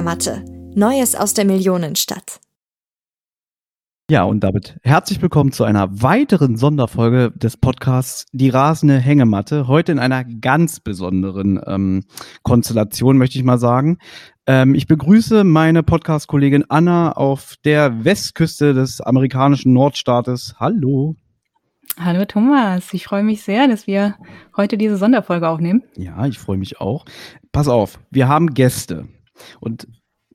Hängematte. Neues aus der Millionenstadt. Ja, und damit herzlich willkommen zu einer weiteren Sonderfolge des Podcasts Die rasende Hängematte. Heute in einer ganz besonderen ähm, Konstellation, möchte ich mal sagen. Ähm, ich begrüße meine Podcast-Kollegin Anna auf der Westküste des amerikanischen Nordstaates. Hallo. Hallo Thomas, ich freue mich sehr, dass wir heute diese Sonderfolge aufnehmen. Ja, ich freue mich auch. Pass auf, wir haben Gäste. Und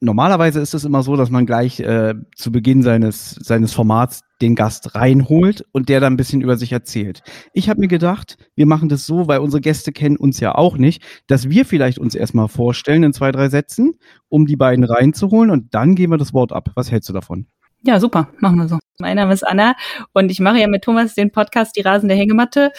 normalerweise ist es immer so, dass man gleich äh, zu Beginn seines, seines Formats den Gast reinholt und der dann ein bisschen über sich erzählt. Ich habe mir gedacht, wir machen das so, weil unsere Gäste kennen uns ja auch nicht, dass wir vielleicht uns erstmal vorstellen in zwei, drei Sätzen, um die beiden reinzuholen und dann geben wir das Wort ab. Was hältst du davon? Ja, super, machen wir so. Mein Name ist Anna und ich mache ja mit Thomas den Podcast Die rasende Hängematte.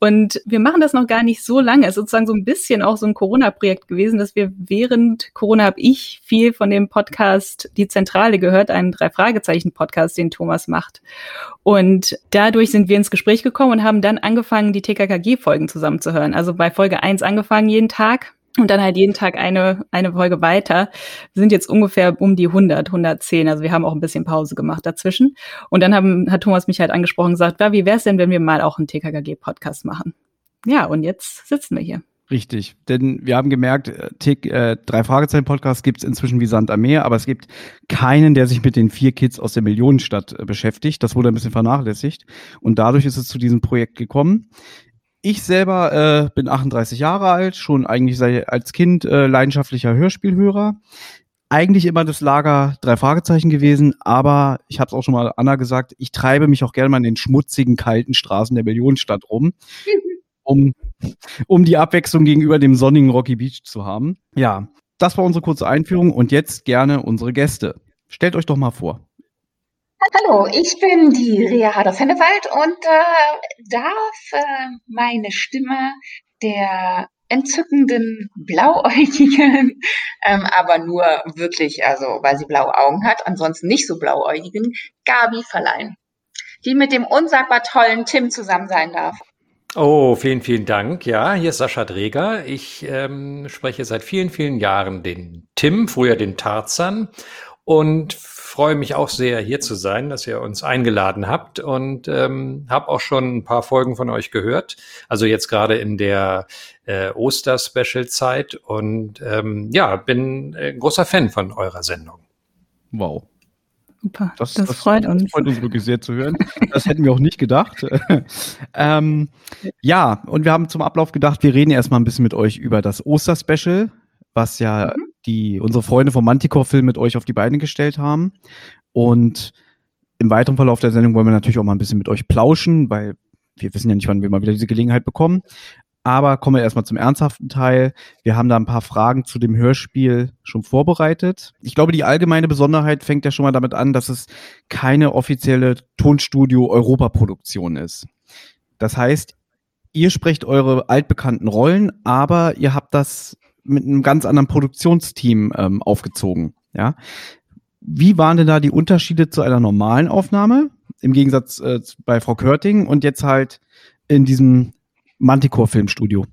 Und wir machen das noch gar nicht so lange. Es ist sozusagen so ein bisschen auch so ein Corona-Projekt gewesen, dass wir während Corona habe ich viel von dem Podcast Die Zentrale gehört, einen Drei-Fragezeichen-Podcast, den Thomas macht. Und dadurch sind wir ins Gespräch gekommen und haben dann angefangen, die TKKG-Folgen zusammenzuhören. Also bei Folge 1 angefangen jeden Tag und dann halt jeden Tag eine, eine Folge weiter. Wir sind jetzt ungefähr um die 100, 110. Also wir haben auch ein bisschen Pause gemacht dazwischen. Und dann haben, hat Thomas mich halt angesprochen und gesagt, ja, wie wäre es denn, wenn wir mal auch einen TKKG-Podcast machen? Ja, und jetzt sitzen wir hier. Richtig, denn wir haben gemerkt, äh, Tick, äh, drei Fragezeichen Podcast gibt es inzwischen wie Sand am Meer, aber es gibt keinen, der sich mit den vier Kids aus der Millionenstadt äh, beschäftigt. Das wurde ein bisschen vernachlässigt und dadurch ist es zu diesem Projekt gekommen. Ich selber äh, bin 38 Jahre alt, schon eigentlich sei, als Kind äh, leidenschaftlicher Hörspielhörer. Eigentlich immer das Lager drei Fragezeichen gewesen, aber ich habe es auch schon mal Anna gesagt, ich treibe mich auch gerne mal in den schmutzigen, kalten Straßen der Millionenstadt rum, um, um die Abwechslung gegenüber dem sonnigen Rocky Beach zu haben. Ja, das war unsere kurze Einführung und jetzt gerne unsere Gäste. Stellt euch doch mal vor. Hallo, ich bin die Rea Harder-Fennewald und äh, darf äh, meine Stimme der entzückenden, blauäugigen, ähm, aber nur wirklich, also weil sie blaue Augen hat, ansonsten nicht so blauäugigen, Gabi verleihen, die mit dem unsagbar tollen Tim zusammen sein darf. Oh, vielen, vielen Dank. Ja, hier ist Sascha Dreger. Ich ähm, spreche seit vielen, vielen Jahren den Tim, früher den Tarzan und freue mich auch sehr, hier zu sein, dass ihr uns eingeladen habt und ähm, habe auch schon ein paar Folgen von euch gehört. Also jetzt gerade in der äh, Oster-Special-Zeit und ähm, ja, bin ein großer Fan von eurer Sendung. Wow. Super, das, das, das freut uns. Das freut uns wirklich sehr zu hören. Das hätten wir auch nicht gedacht. ähm, ja, und wir haben zum Ablauf gedacht, wir reden erstmal ein bisschen mit euch über das Oster-Special, was ja mhm die unsere Freunde vom Manticore-Film mit euch auf die Beine gestellt haben. Und im weiteren Verlauf der Sendung wollen wir natürlich auch mal ein bisschen mit euch plauschen, weil wir wissen ja nicht, wann wir mal wieder diese Gelegenheit bekommen. Aber kommen wir erstmal zum ernsthaften Teil. Wir haben da ein paar Fragen zu dem Hörspiel schon vorbereitet. Ich glaube, die allgemeine Besonderheit fängt ja schon mal damit an, dass es keine offizielle Tonstudio-Europa-Produktion ist. Das heißt, ihr sprecht eure altbekannten Rollen, aber ihr habt das mit einem ganz anderen Produktionsteam ähm, aufgezogen. Ja. Wie waren denn da die Unterschiede zu einer normalen Aufnahme im Gegensatz äh, bei Frau Körting und jetzt halt in diesem Manticore-Filmstudio?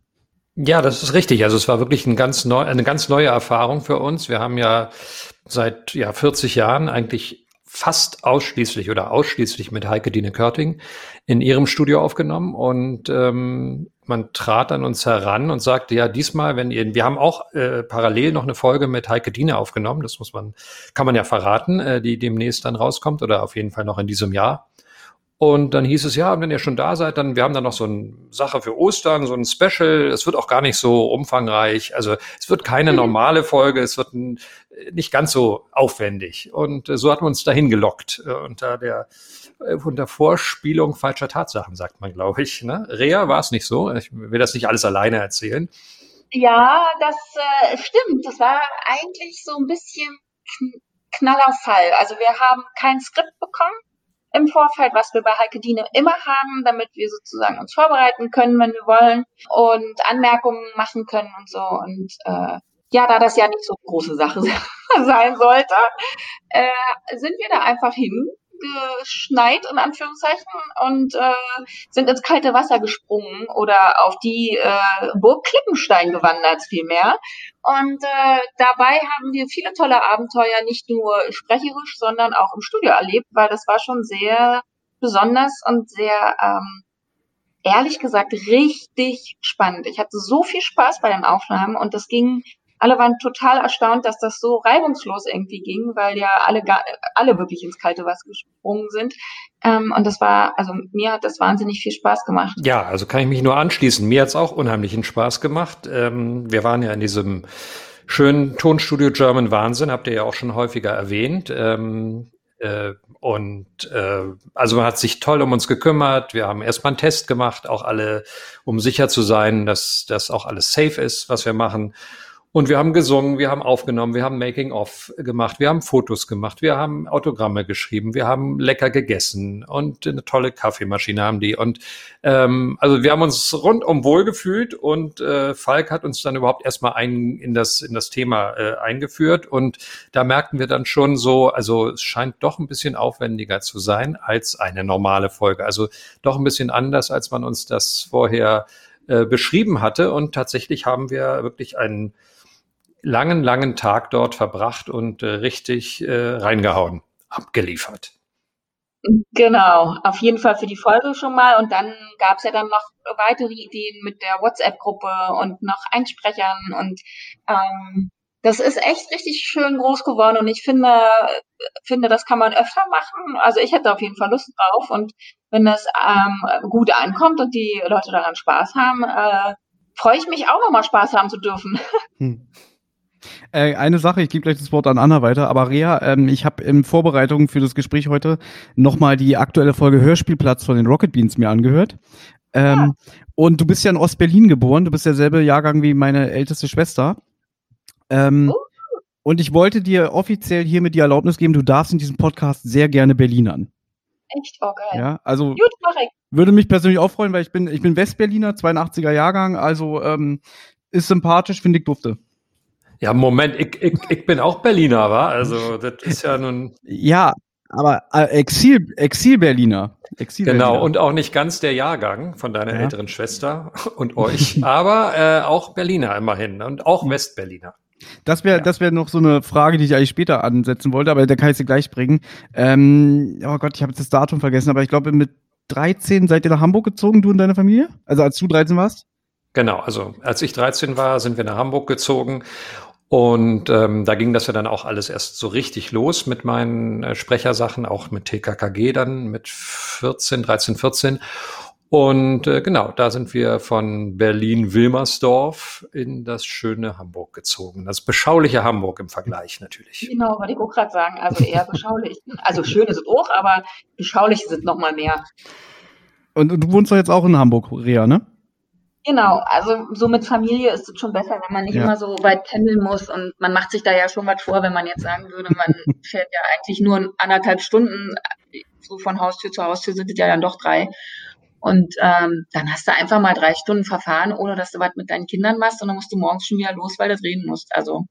Ja, das ist richtig. Also es war wirklich ein ganz neu, eine ganz neue Erfahrung für uns. Wir haben ja seit ja, 40 Jahren eigentlich fast ausschließlich oder ausschließlich mit Heike Dine Körting in ihrem Studio aufgenommen und ähm, man trat an uns heran und sagte, ja, diesmal, wenn ihr, wir haben auch äh, parallel noch eine Folge mit Heike Dine aufgenommen, das muss man, kann man ja verraten, äh, die demnächst dann rauskommt oder auf jeden Fall noch in diesem Jahr. Und dann hieß es, ja, wenn ihr schon da seid, dann, wir haben dann noch so eine Sache für Ostern, so ein Special. Es wird auch gar nicht so umfangreich. Also es wird keine mhm. normale Folge, es wird ein, nicht ganz so aufwendig. Und äh, so hat man uns dahin gelockt. Äh, unter der, äh, unter Vorspielung falscher Tatsachen, sagt man, glaube ich. Ne? Rea war es nicht so. Ich will das nicht alles alleine erzählen. Ja, das äh, stimmt. Das war eigentlich so ein bisschen knaller Fall. Also wir haben kein Skript bekommen im Vorfeld, was wir bei Heike Diene immer haben, damit wir sozusagen uns vorbereiten können, wenn wir wollen und Anmerkungen machen können und so. Und äh, ja, da das ja nicht so eine große Sache sein sollte, äh, sind wir da einfach hin geschneit, in Anführungszeichen, und äh, sind ins kalte Wasser gesprungen oder auf die äh, Burg Klippenstein gewandert vielmehr. Und äh, dabei haben wir viele tolle Abenteuer, nicht nur sprecherisch, sondern auch im Studio erlebt, weil das war schon sehr besonders und sehr, ähm, ehrlich gesagt, richtig spannend. Ich hatte so viel Spaß bei den Aufnahmen und das ging alle waren total erstaunt, dass das so reibungslos irgendwie ging, weil ja alle, alle wirklich ins kalte Wasser gesprungen sind. Ähm, und das war, also mir hat das wahnsinnig viel Spaß gemacht. Ja, also kann ich mich nur anschließen. Mir hat's auch unheimlichen Spaß gemacht. Ähm, wir waren ja in diesem schönen Tonstudio German Wahnsinn, habt ihr ja auch schon häufiger erwähnt. Ähm, äh, und äh, also man hat sich toll um uns gekümmert. Wir haben erstmal einen Test gemacht, auch alle, um sicher zu sein, dass das auch alles safe ist, was wir machen. Und wir haben gesungen, wir haben aufgenommen, wir haben Making-of gemacht, wir haben Fotos gemacht, wir haben Autogramme geschrieben, wir haben lecker gegessen und eine tolle Kaffeemaschine haben die. Und ähm, also wir haben uns rundum wohlgefühlt und äh, Falk hat uns dann überhaupt erstmal ein, in, das, in das Thema äh, eingeführt. Und da merkten wir dann schon so, also es scheint doch ein bisschen aufwendiger zu sein als eine normale Folge. Also doch ein bisschen anders, als man uns das vorher äh, beschrieben hatte. Und tatsächlich haben wir wirklich einen langen, langen Tag dort verbracht und äh, richtig äh, reingehauen, abgeliefert. Genau, auf jeden Fall für die Folge schon mal. Und dann gab es ja dann noch weitere Ideen mit der WhatsApp-Gruppe und noch Einsprechern. Und ähm, das ist echt richtig schön groß geworden. Und ich finde, finde, das kann man öfter machen. Also ich hätte auf jeden Fall Lust drauf. Und wenn das ähm, gut ankommt und die Leute daran Spaß haben, äh, freue ich mich auch nochmal Spaß haben zu dürfen. Hm. Äh, eine Sache, ich gebe gleich das Wort an Anna weiter, aber Rea, ähm, ich habe in Vorbereitung für das Gespräch heute nochmal die aktuelle Folge Hörspielplatz von den Rocket Beans mir angehört. Ähm, ja. Und du bist ja in Ostberlin geboren, du bist derselbe Jahrgang wie meine älteste Schwester. Ähm, oh. Und ich wollte dir offiziell hiermit die Erlaubnis geben, du darfst in diesem Podcast sehr gerne Berlinern. Echt? Oh, geil. Ja, also Gut, würde mich persönlich auch freuen, weil ich bin, ich bin Westberliner, 82er Jahrgang, also ähm, ist sympathisch, finde ich dufte. Ja, Moment, ich, ich, ich bin auch Berliner, wa? Also, das ist ja nun. Ja, aber äh, Exil, Exil-Berliner. Exil genau, und auch nicht ganz der Jahrgang von deiner ja. älteren Schwester und euch, aber äh, auch Berliner immerhin und auch Westberliner. Das wäre ja. das wäre noch so eine Frage, die ich eigentlich später ansetzen wollte, aber da kann ich sie gleich bringen. Ähm, oh Gott, ich habe jetzt das Datum vergessen, aber ich glaube, mit 13 seid ihr nach Hamburg gezogen, du und deine Familie? Also als du 13 warst? Genau, also als ich 13 war, sind wir nach Hamburg gezogen und ähm, da ging das ja dann auch alles erst so richtig los mit meinen äh, Sprechersachen, auch mit TKKG dann mit 14, 13, 14. Und äh, genau, da sind wir von Berlin-Wilmersdorf in das schöne Hamburg gezogen. Das beschauliche Hamburg im Vergleich natürlich. Genau, wollte ich auch gerade sagen. Also eher beschaulich. also schön ist es auch, aber beschaulich sind noch mal mehr. Und du wohnst doch jetzt auch in Hamburg, Rea, ne? Genau, also so mit Familie ist es schon besser, wenn man nicht ja. immer so weit pendeln muss und man macht sich da ja schon was vor, wenn man jetzt sagen würde, man fährt ja eigentlich nur anderthalb Stunden, so von Haustür zu Haustür sind es ja dann doch drei. Und ähm, dann hast du einfach mal drei Stunden verfahren, ohne dass du was mit deinen Kindern machst und dann musst du morgens schon wieder los, weil du drehen musst. Also.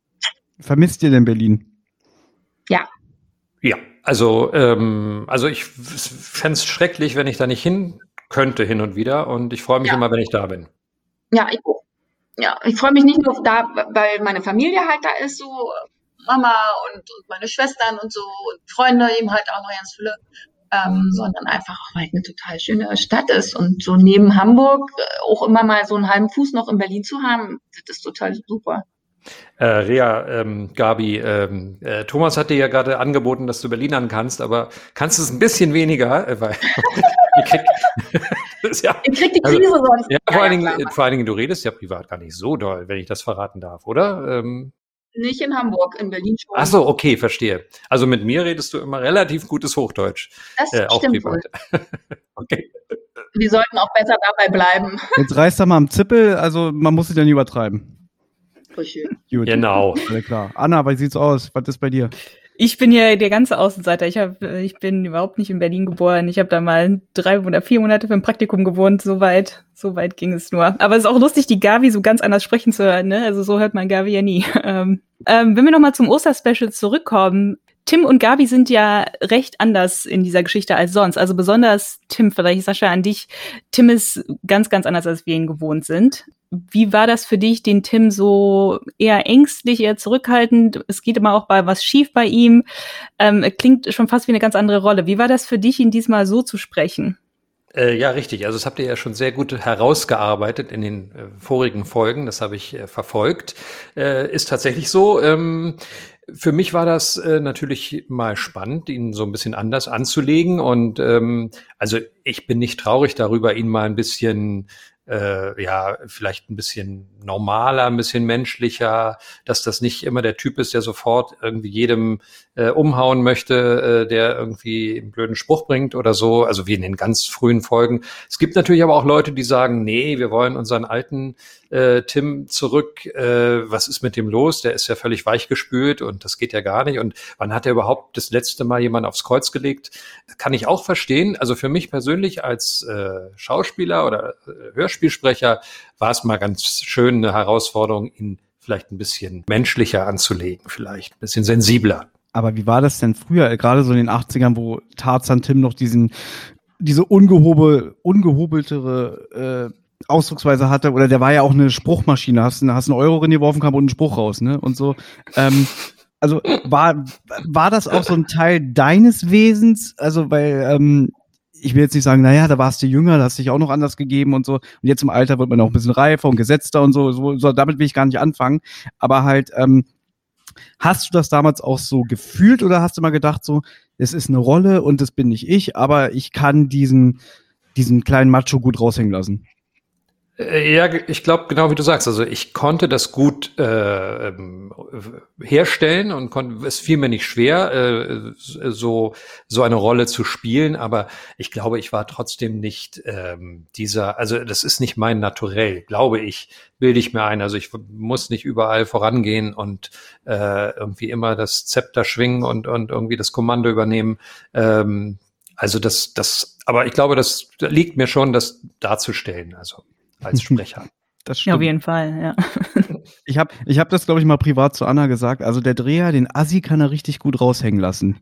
Vermisst ihr denn Berlin? Ja. Ja, also, ähm, also ich fände es schrecklich, wenn ich da nicht hin könnte hin und wieder und ich freue mich ja. immer, wenn ich da bin. Ja, ich Ja, ich freue mich nicht nur da, weil meine Familie halt da ist, so Mama und, und meine Schwestern und so und Freunde eben halt auch noch ganz viele, ähm, sondern einfach auch, weil es eine total schöne Stadt ist und so neben Hamburg äh, auch immer mal so einen halben Fuß noch in Berlin zu haben, das ist total super. Äh, Rea, ähm, Gabi, ähm, äh, Thomas hat dir ja gerade angeboten, dass du Berlinern kannst, aber kannst du es ein bisschen weniger? Äh, weil ja, ich krieg die also, Krise also, sonst. Ja, vor, ja, allen Dingen, vor allen Dingen, du redest ja privat gar nicht so doll, wenn ich das verraten darf, oder? Ähm, nicht in Hamburg, in Berlin schon. Ach so, okay, verstehe. Also mit mir redest du immer relativ gutes Hochdeutsch. Das äh, stimmt wohl. okay. Wir sollten auch besser dabei bleiben. Jetzt reißt er mal am Zippel, also man muss es ja nicht übertreiben. Gut. Genau. Alles klar. Anna, wie sieht's aus? Was ist bei dir? Ich bin ja der ganze Außenseiter. Ich, hab, ich bin überhaupt nicht in Berlin geboren. Ich habe da mal drei oder vier Monate für ein Praktikum gewohnt. So weit, so weit ging es nur. Aber es ist auch lustig, die Gavi so ganz anders sprechen zu hören. Ne? Also so hört man Gavi ja nie. Ähm, ähm, wenn wir nochmal zum Osterspecial zurückkommen, Tim und Gabi sind ja recht anders in dieser Geschichte als sonst. Also besonders Tim, vielleicht Sascha an dich. Tim ist ganz, ganz anders, als wir ihn gewohnt sind. Wie war das für dich, den Tim so eher ängstlich, eher zurückhaltend? Es geht immer auch bei was schief bei ihm. Ähm, klingt schon fast wie eine ganz andere Rolle. Wie war das für dich, ihn diesmal so zu sprechen? Äh, ja, richtig. Also das habt ihr ja schon sehr gut herausgearbeitet in den äh, vorigen Folgen. Das habe ich äh, verfolgt. Äh, ist tatsächlich so. Ähm, für mich war das äh, natürlich mal spannend, ihn so ein bisschen anders anzulegen. Und ähm, also ich bin nicht traurig darüber, ihn mal ein bisschen äh, ja, vielleicht ein bisschen normaler, ein bisschen menschlicher, dass das nicht immer der Typ ist, der sofort irgendwie jedem äh, umhauen möchte, äh, der irgendwie einen blöden Spruch bringt oder so, also wie in den ganz frühen Folgen. Es gibt natürlich aber auch Leute, die sagen, nee, wir wollen unseren alten äh, Tim zurück, äh, was ist mit dem los? Der ist ja völlig weichgespült und das geht ja gar nicht. Und wann hat er überhaupt das letzte Mal jemand aufs Kreuz gelegt? Kann ich auch verstehen. Also für mich persönlich als äh, Schauspieler oder äh, Hörspielsprecher war es mal ganz schön eine Herausforderung, ihn vielleicht ein bisschen menschlicher anzulegen, vielleicht ein bisschen sensibler. Aber wie war das denn früher, gerade so in den 80ern, wo Tarzan Tim noch diesen diese ungehobel, ungehobeltere äh, Ausdrucksweise hatte, oder der war ja auch eine Spruchmaschine, hast, hast einen Euro reingeworfen, kam und einen Spruch raus, ne? Und so. Ähm, also war, war das auch so ein Teil deines Wesens? Also, weil, ähm, ich will jetzt nicht sagen, naja, da warst du jünger, da hast dich auch noch anders gegeben und so. Und jetzt im Alter wird man auch ein bisschen reifer und gesetzter und so. so, so damit will ich gar nicht anfangen. Aber halt, ähm, hast du das damals auch so gefühlt oder hast du mal gedacht, so, es ist eine Rolle und das bin nicht ich, aber ich kann diesen, diesen kleinen Macho gut raushängen lassen? Äh, ja, ich glaube genau wie du sagst. Also ich konnte das gut äh, ähm, herstellen und konnte, es fiel mir nicht schwer, äh, so so eine Rolle zu spielen. Aber ich glaube, ich war trotzdem nicht ähm, dieser. Also das ist nicht mein Naturell, glaube ich. Bilde ich mir ein. Also ich muss nicht überall vorangehen und äh, irgendwie immer das Zepter schwingen und und irgendwie das Kommando übernehmen. Ähm, also das das. Aber ich glaube, das liegt mir schon, das darzustellen. Also als Sprecher. Das stimmt. Ja, auf jeden Fall, ja. Ich habe ich hab das, glaube ich, mal privat zu Anna gesagt. Also der Dreher, den Assi kann er richtig gut raushängen lassen.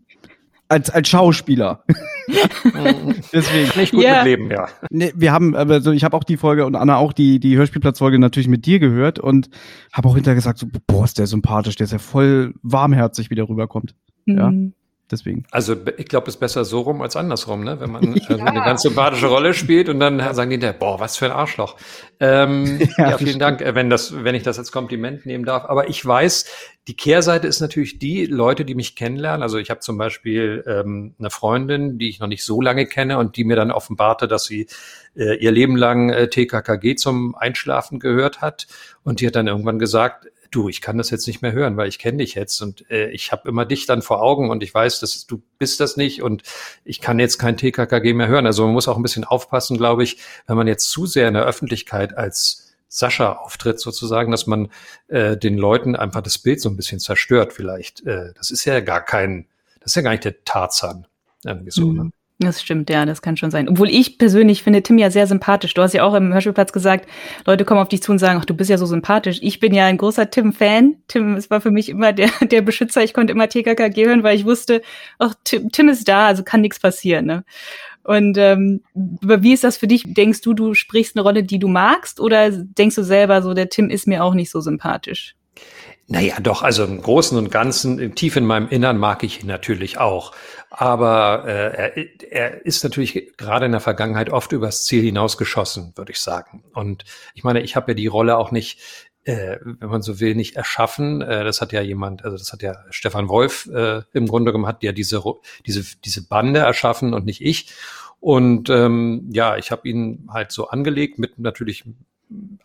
Als, als Schauspieler. Deswegen. Nicht gut yeah. mit Leben, ja. Nee, wir haben, also ich habe auch die Folge und Anna auch die, die Hörspielplatzfolge natürlich mit dir gehört und habe auch hinterher gesagt, so, boah, ist der sympathisch, der ist ja voll warmherzig, wie der rüberkommt. Mhm. Ja. Deswegen. Also ich glaube, es ist besser so rum als andersrum, ne? Wenn man ja. eine ganz sympathische Rolle spielt und dann sagen die, boah, was für ein Arschloch. Ähm, ja, ja, vielen Dank, äh, wenn das, wenn ich das als Kompliment nehmen darf. Aber ich weiß, die Kehrseite ist natürlich die Leute, die mich kennenlernen. Also ich habe zum Beispiel ähm, eine Freundin, die ich noch nicht so lange kenne und die mir dann offenbarte, dass sie äh, ihr Leben lang äh, TKKG zum Einschlafen gehört hat. Und die hat dann irgendwann gesagt, du, ich kann das jetzt nicht mehr hören, weil ich kenne dich jetzt und äh, ich habe immer dich dann vor Augen und ich weiß, dass du bist das nicht und ich kann jetzt kein TKKG mehr hören. Also man muss auch ein bisschen aufpassen, glaube ich, wenn man jetzt zu sehr in der Öffentlichkeit als Sascha auftritt sozusagen, dass man äh, den Leuten einfach das Bild so ein bisschen zerstört vielleicht. Äh, das ist ja gar kein, das ist ja gar nicht der Tarzan. Irgendwie so, mhm. ne? Das stimmt, ja, das kann schon sein. Obwohl ich persönlich finde Tim ja sehr sympathisch. Du hast ja auch im Hörspielplatz gesagt, Leute kommen auf dich zu und sagen, ach, du bist ja so sympathisch. Ich bin ja ein großer Tim-Fan. Tim, es war für mich immer der, der Beschützer. Ich konnte immer TKKG hören, weil ich wusste, ach, Tim, Tim ist da, also kann nichts passieren. Ne? Und ähm, wie ist das für dich? Denkst du, du sprichst eine Rolle, die du magst? Oder denkst du selber so, der Tim ist mir auch nicht so sympathisch? Naja, doch, also im Großen und Ganzen, tief in meinem Innern mag ich ihn natürlich auch. Aber äh, er, er ist natürlich gerade in der Vergangenheit oft übers Ziel hinausgeschossen, würde ich sagen. Und ich meine, ich habe ja die Rolle auch nicht, äh, wenn man so will, nicht erschaffen. Äh, das hat ja jemand, also das hat ja Stefan Wolf äh, im Grunde genommen, hat ja diese, diese, diese Bande erschaffen und nicht ich. Und ähm, ja, ich habe ihn halt so angelegt mit natürlich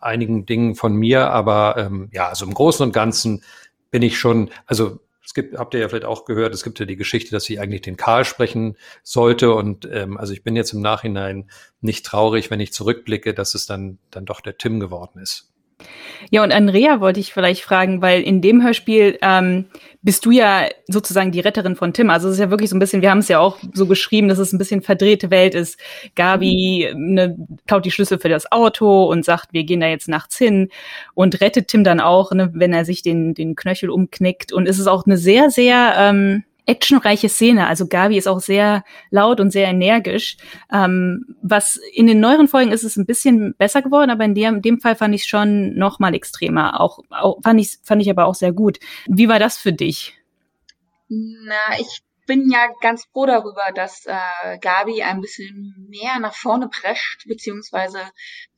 einigen Dingen von mir, aber ähm, ja, also im Großen und Ganzen bin ich schon, also es gibt, habt ihr ja vielleicht auch gehört, es gibt ja die Geschichte, dass sie eigentlich den Karl sprechen sollte. Und ähm, also ich bin jetzt im Nachhinein nicht traurig, wenn ich zurückblicke, dass es dann, dann doch der Tim geworden ist. Ja, und Andrea wollte ich vielleicht fragen, weil in dem Hörspiel ähm, bist du ja sozusagen die Retterin von Tim. Also es ist ja wirklich so ein bisschen, wir haben es ja auch so geschrieben, dass es ein bisschen verdrehte Welt ist. Gabi ne, klaut die Schlüssel für das Auto und sagt, wir gehen da jetzt nachts hin und rettet Tim dann auch, ne, wenn er sich den, den Knöchel umknickt. Und es ist auch eine sehr, sehr ähm, actionreiche Szene. Also Gabi ist auch sehr laut und sehr energisch. Ähm, was in den neueren Folgen ist es ein bisschen besser geworden, aber in dem, in dem Fall fand ich es schon noch mal extremer. Auch, auch fand ich fand ich aber auch sehr gut. Wie war das für dich? Na, ich bin ja ganz froh darüber, dass äh, Gabi ein bisschen mehr nach vorne prescht, beziehungsweise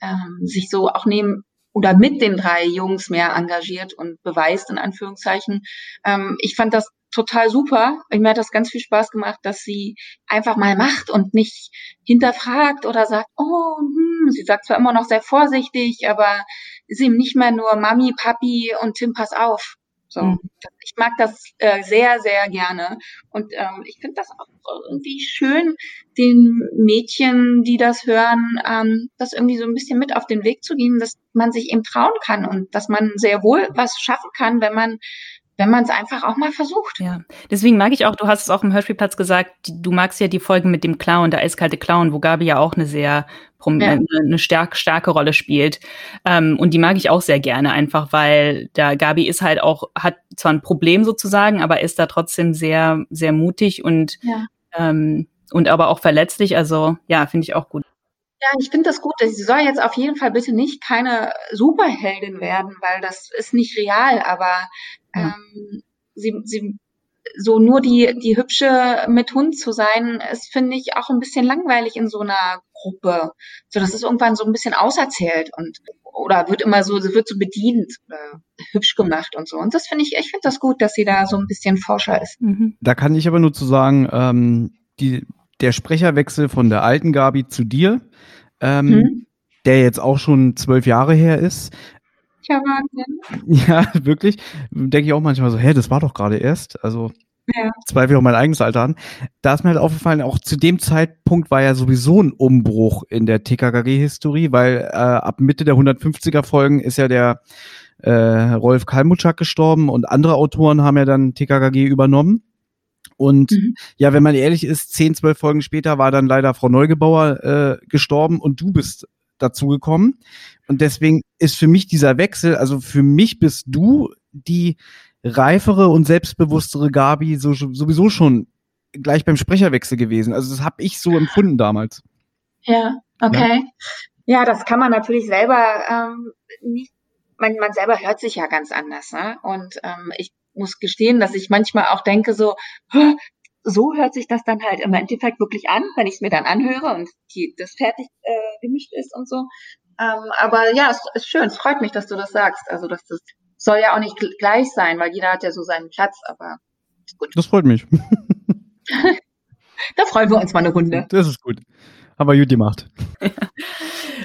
ähm, sich so auch neben oder mit den drei Jungs mehr engagiert und beweist, in Anführungszeichen. Ähm, ich fand das total super. Mir hat das ganz viel Spaß gemacht, dass sie einfach mal macht und nicht hinterfragt oder sagt, oh, hm, sie sagt zwar immer noch sehr vorsichtig, aber ist eben nicht mehr nur Mami, Papi und Tim, pass auf. So, mhm. ich mag das äh, sehr, sehr gerne. Und ähm, ich finde das auch irgendwie schön, den Mädchen, die das hören, ähm, das irgendwie so ein bisschen mit auf den Weg zu geben, dass man sich eben trauen kann und dass man sehr wohl was schaffen kann, wenn man wenn man es einfach auch mal versucht. Ja, deswegen mag ich auch, du hast es auch im Hörspielplatz gesagt, du magst ja die Folgen mit dem Clown, der eiskalte Clown, wo Gabi ja auch eine sehr ja. eine, eine stark, starke Rolle spielt. Ähm, und die mag ich auch sehr gerne, einfach weil der Gabi ist halt auch, hat zwar ein Problem sozusagen, aber ist da trotzdem sehr, sehr mutig und, ja. ähm, und aber auch verletzlich. Also ja, finde ich auch gut. Ja, ich finde das gut. Sie soll jetzt auf jeden Fall bitte nicht keine Superheldin werden, weil das ist nicht real, aber ja. ähm, sie, sie so nur die, die hübsche mit Hund zu sein, ist, finde ich, auch ein bisschen langweilig in so einer Gruppe. So, das ist irgendwann so ein bisschen auserzählt und oder wird immer so, wird so bedient oder hübsch gemacht und so. Und das finde ich, ich finde das gut, dass sie da so ein bisschen Forscher ist. Mhm. Da kann ich aber nur zu sagen, ähm, die, der Sprecherwechsel von der alten Gabi zu dir, ähm, hm? der jetzt auch schon zwölf Jahre her ist. Ja, Wahnsinn. Ja, wirklich. Denke ich auch manchmal so, hä, das war doch gerade erst. Also ja. zweifle auch mein eigenes Alter an. Da ist mir halt aufgefallen, auch zu dem Zeitpunkt war ja sowieso ein Umbruch in der TKKG-Historie, weil äh, ab Mitte der 150er Folgen ist ja der äh, Rolf Kalmutschak gestorben und andere Autoren haben ja dann TKKG übernommen. Und mhm. ja, wenn man ehrlich ist, zehn, zwölf Folgen später war dann leider Frau Neugebauer äh, gestorben und du bist dazugekommen. Und deswegen ist für mich dieser Wechsel, also für mich bist du die reifere und selbstbewusstere Gabi so, sowieso schon gleich beim Sprecherwechsel gewesen. Also das habe ich so empfunden damals. Ja, okay. Ja, ja das kann man natürlich selber ähm, nicht. Man, man selber hört sich ja ganz anders. Ne? Und ähm, ich muss gestehen, dass ich manchmal auch denke so, so hört sich das dann halt im Endeffekt wirklich an, wenn ich es mir dann anhöre und die, das fertig äh, gemischt ist und so. Ähm, aber ja, es ist schön. Es freut mich, dass du das sagst. Also, dass das soll ja auch nicht gleich sein, weil jeder hat ja so seinen Platz, aber gut. Das freut mich. da freuen wir uns mal eine Runde. Das ist gut. Aber gut gemacht.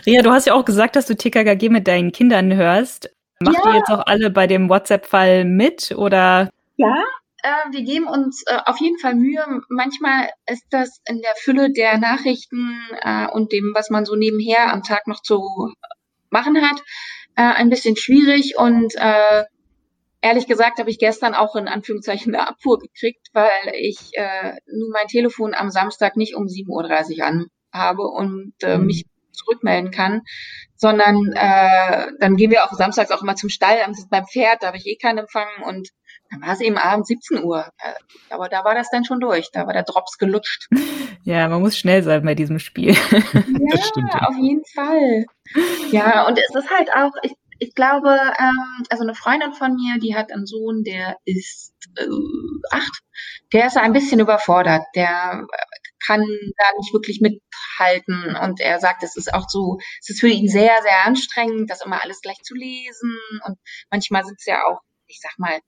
Ria, du hast ja auch gesagt, dass du TKKG mit deinen Kindern hörst. Macht ja. ihr jetzt auch alle bei dem WhatsApp-Fall mit oder? Ja, äh, wir geben uns äh, auf jeden Fall Mühe. Manchmal ist das in der Fülle der Nachrichten äh, und dem, was man so nebenher am Tag noch zu machen hat, äh, ein bisschen schwierig und äh, ehrlich gesagt habe ich gestern auch in Anführungszeichen eine Abfuhr gekriegt, weil ich äh, nun mein Telefon am Samstag nicht um 7.30 Uhr an habe und äh, mhm. mich zurückmelden kann, sondern äh, dann gehen wir auch samstags auch immer zum Stall, beim Pferd, da habe ich eh keinen Empfang und dann war es eben abends 17 Uhr. Äh, aber da war das dann schon durch. Da war der Drops gelutscht. Ja, man muss schnell sein bei diesem Spiel. Ja, stimmt. auf jeden Fall. Ja, und es ist halt auch, ich, ich glaube, ähm, also eine Freundin von mir, die hat einen Sohn, der ist äh, acht. Der ist ein bisschen überfordert. Der kann da nicht wirklich mithalten. Und er sagt, es ist auch so, es ist für ihn sehr, sehr anstrengend, das immer alles gleich zu lesen. Und manchmal sind es ja auch, ich sag mal,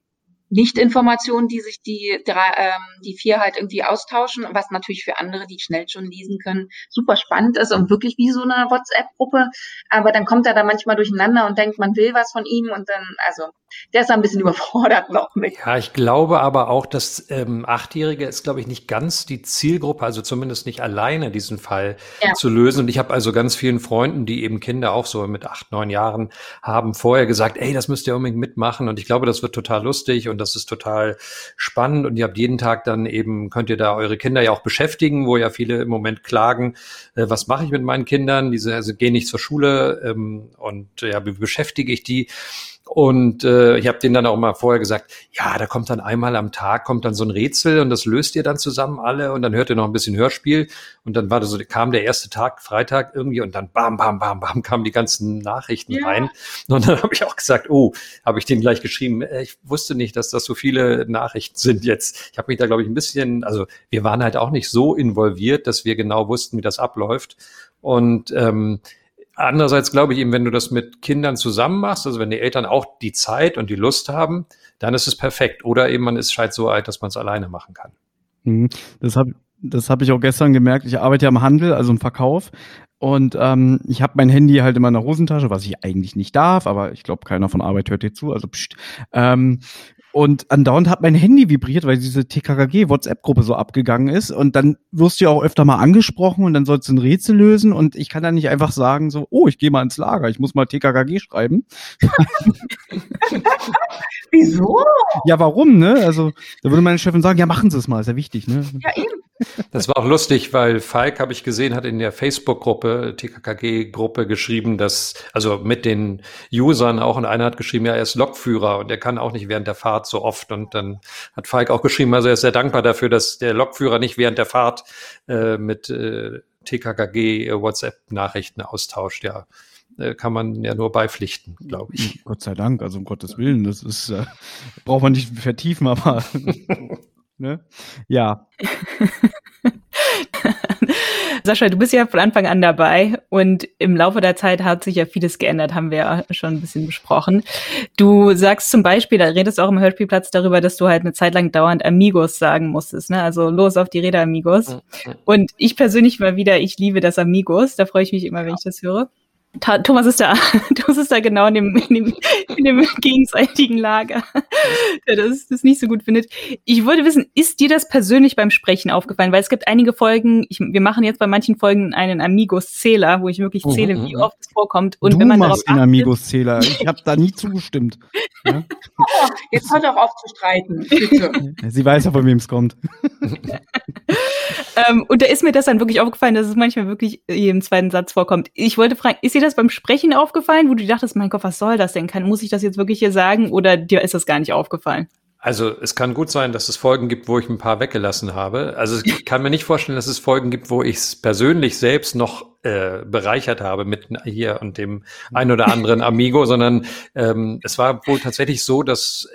nicht-Informationen, die sich die, drei, ähm, die vier halt irgendwie austauschen, was natürlich für andere, die schnell schon lesen können, super spannend ist und wirklich wie so eine WhatsApp-Gruppe. Aber dann kommt er da manchmal durcheinander und denkt, man will was von ihm und dann, also der ist ein bisschen überfordert noch mit. Ja, ich glaube aber auch, dass ähm, Achtjährige ist, glaube ich, nicht ganz die Zielgruppe, also zumindest nicht alleine diesen Fall ja. zu lösen. Und ich habe also ganz vielen Freunden, die eben Kinder auch so mit acht, neun Jahren haben, vorher gesagt, ey, das müsst ihr unbedingt mitmachen. Und ich glaube, das wird total lustig und das ist total spannend. Und ihr habt jeden Tag dann eben, könnt ihr da eure Kinder ja auch beschäftigen, wo ja viele im Moment klagen, äh, was mache ich mit meinen Kindern? Diese also, gehen nicht zur Schule ähm, und ja, wie beschäftige ich die? Und äh, ich habe denen dann auch mal vorher gesagt, ja, da kommt dann einmal am Tag kommt dann so ein Rätsel und das löst ihr dann zusammen alle und dann hört ihr noch ein bisschen Hörspiel und dann war das so, kam der erste Tag, Freitag irgendwie und dann bam, bam, bam, bam, kamen die ganzen Nachrichten ja. rein. Und dann habe ich auch gesagt, oh, habe ich denen gleich geschrieben, äh, ich wusste nicht, dass das so viele Nachrichten sind jetzt. Ich habe mich da, glaube ich, ein bisschen, also wir waren halt auch nicht so involviert, dass wir genau wussten, wie das abläuft. Und ähm, Andererseits glaube ich eben, wenn du das mit Kindern zusammen machst, also wenn die Eltern auch die Zeit und die Lust haben, dann ist es perfekt. Oder eben man ist halt so alt, dass man es alleine machen kann. Mhm. Das habe das hab ich auch gestern gemerkt. Ich arbeite ja im Handel, also im Verkauf. Und ähm, ich habe mein Handy halt in meiner Hosentasche, was ich eigentlich nicht darf, aber ich glaube, keiner von Arbeit hört dir zu, also pst. Ähm, und andauernd hat mein Handy vibriert, weil diese TKKG-WhatsApp-Gruppe so abgegangen ist. Und dann wirst du ja auch öfter mal angesprochen und dann sollst du ein Rätsel lösen. Und ich kann da nicht einfach sagen, so, oh, ich gehe mal ins Lager, ich muss mal TKKG schreiben. Wieso? Ja, warum, ne? Also, da würde meine Chefin sagen, ja, machen Sie es mal, ist ja wichtig, ne? Ja, eben. Das war auch lustig, weil Falk, habe ich gesehen, hat in der Facebook-Gruppe, TKKG-Gruppe geschrieben, dass, also mit den Usern auch, und einer hat geschrieben, ja, er ist Lokführer und er kann auch nicht während der Fahrt so oft. Und dann hat Falk auch geschrieben, also er ist sehr dankbar dafür, dass der Lokführer nicht während der Fahrt äh, mit äh, TKKG äh, WhatsApp-Nachrichten austauscht, ja äh, kann man ja nur beipflichten, glaube ich. Gott sei Dank, also um Gottes Willen, das ist, äh, braucht man nicht vertiefen, aber Ne? Ja. Sascha, du bist ja von Anfang an dabei und im Laufe der Zeit hat sich ja vieles geändert, haben wir ja schon ein bisschen besprochen. Du sagst zum Beispiel, da redest du auch im Hörspielplatz darüber, dass du halt eine Zeit lang dauernd Amigos sagen musstest, ne? Also los auf die Räder, Amigos. Und ich persönlich mal wieder, ich liebe das Amigos, da freue ich mich immer, wenn ich das höre. Thomas ist da, Thomas ist da genau in dem, in dem, in dem gegenseitigen Lager, der das, das nicht so gut findet. Ich wollte wissen, ist dir das persönlich beim Sprechen aufgefallen? Weil es gibt einige Folgen, ich, wir machen jetzt bei manchen Folgen einen Amigos-Zähler, wo ich wirklich mhm, zähle, wie oft es vorkommt. Und du wenn man machst den Amigos-Zähler. Ich habe da nie zugestimmt. Ja? Oh, jetzt hört doch auf zu streiten, bitte. Sie weiß ja, von wem es kommt. ähm, und da ist mir das dann wirklich aufgefallen, dass es manchmal wirklich im zweiten Satz vorkommt. Ich wollte fragen, ist dir das beim Sprechen aufgefallen, wo du dachtest, mein Gott, was soll das denn? Kann, muss ich das jetzt wirklich hier sagen oder dir ist das gar nicht aufgefallen? Also es kann gut sein, dass es Folgen gibt, wo ich ein paar weggelassen habe. Also ich kann mir nicht vorstellen, dass es Folgen gibt, wo ich es persönlich selbst noch äh, bereichert habe mit hier und dem ein oder anderen Amigo, sondern ähm, es war wohl tatsächlich so, dass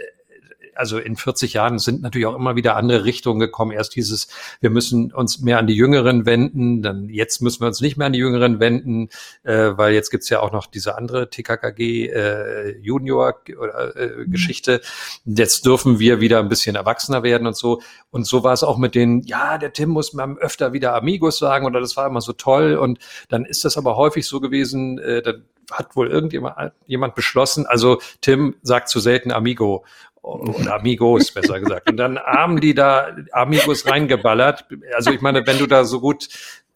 also in 40 Jahren sind natürlich auch immer wieder andere Richtungen gekommen. Erst dieses, wir müssen uns mehr an die Jüngeren wenden, dann jetzt müssen wir uns nicht mehr an die Jüngeren wenden, äh, weil jetzt gibt's ja auch noch diese andere TKKG äh, Junior äh, mhm. Geschichte. Jetzt dürfen wir wieder ein bisschen erwachsener werden und so. Und so war es auch mit den, ja, der Tim muss mal öfter wieder Amigos sagen oder das war immer so toll. Und dann ist das aber häufig so gewesen, äh, dann hat wohl irgendjemand jemand beschlossen, also Tim sagt zu selten Amigo oder Amigos, besser gesagt. Und dann haben die da Amigos reingeballert. Also ich meine, wenn du da so gut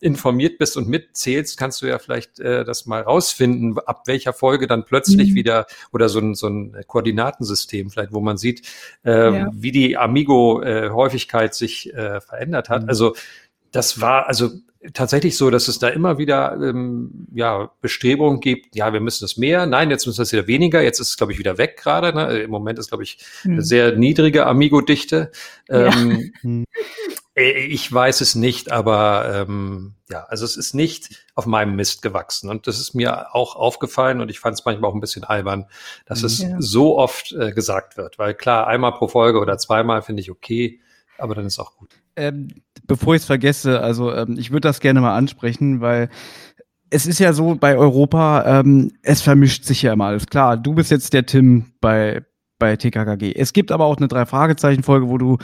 informiert bist und mitzählst, kannst du ja vielleicht äh, das mal rausfinden, ab welcher Folge dann plötzlich mhm. wieder oder so ein, so ein Koordinatensystem vielleicht, wo man sieht, äh, ja. wie die Amigo-Häufigkeit äh, sich äh, verändert hat. Mhm. Also das war, also tatsächlich so, dass es da immer wieder ähm, ja, Bestrebungen gibt, ja, wir müssen das mehr, nein, jetzt müssen wir das wieder weniger, jetzt ist es, glaube ich, wieder weg gerade. Ne? Im Moment ist, glaube ich, hm. eine sehr niedrige Amigo-Dichte. Ähm, ja. Äh, ich weiß es nicht, aber ähm, ja, also es ist nicht auf meinem Mist gewachsen. Und das ist mir auch aufgefallen und ich fand es manchmal auch ein bisschen albern, dass hm. es ja. so oft äh, gesagt wird. Weil klar, einmal pro Folge oder zweimal finde ich okay, aber dann ist auch gut. Ähm, bevor ich es vergesse, also ähm, ich würde das gerne mal ansprechen, weil es ist ja so bei Europa, ähm, es vermischt sich ja immer alles. Klar, du bist jetzt der Tim bei, bei TKKG. Es gibt aber auch eine Drei-Fragezeichen-Folge, wo du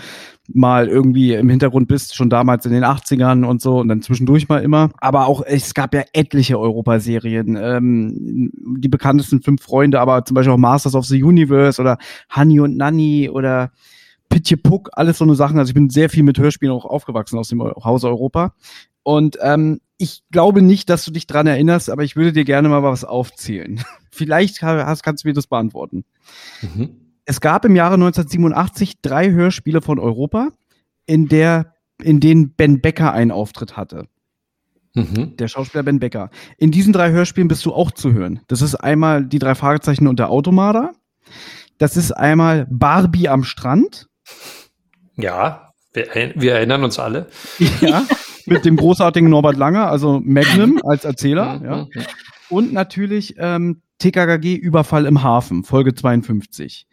mal irgendwie im Hintergrund bist, schon damals in den 80ern und so und dann zwischendurch mal immer. Aber auch, es gab ja etliche Europaserien. Ähm, die bekanntesten fünf Freunde, aber zum Beispiel auch Masters of the Universe oder Honey und Nanny oder Pitje Puck, alles so eine Sachen. Also ich bin sehr viel mit Hörspielen auch aufgewachsen aus dem Haus Europa. Und ähm, ich glaube nicht, dass du dich dran erinnerst, aber ich würde dir gerne mal was aufzählen. Vielleicht hast, kannst du mir das beantworten. Mhm. Es gab im Jahre 1987 drei Hörspiele von Europa, in der, in denen Ben Becker einen Auftritt hatte. Mhm. Der Schauspieler Ben Becker. In diesen drei Hörspielen bist du auch zu hören. Das ist einmal die drei Fragezeichen und der Automader. Das ist einmal Barbie am Strand. Ja, wir, wir erinnern uns alle. Ja, mit dem großartigen Norbert Langer, also Magnum als Erzähler. ja. Mhm. Und natürlich ähm, TKKG Überfall im Hafen, Folge 52.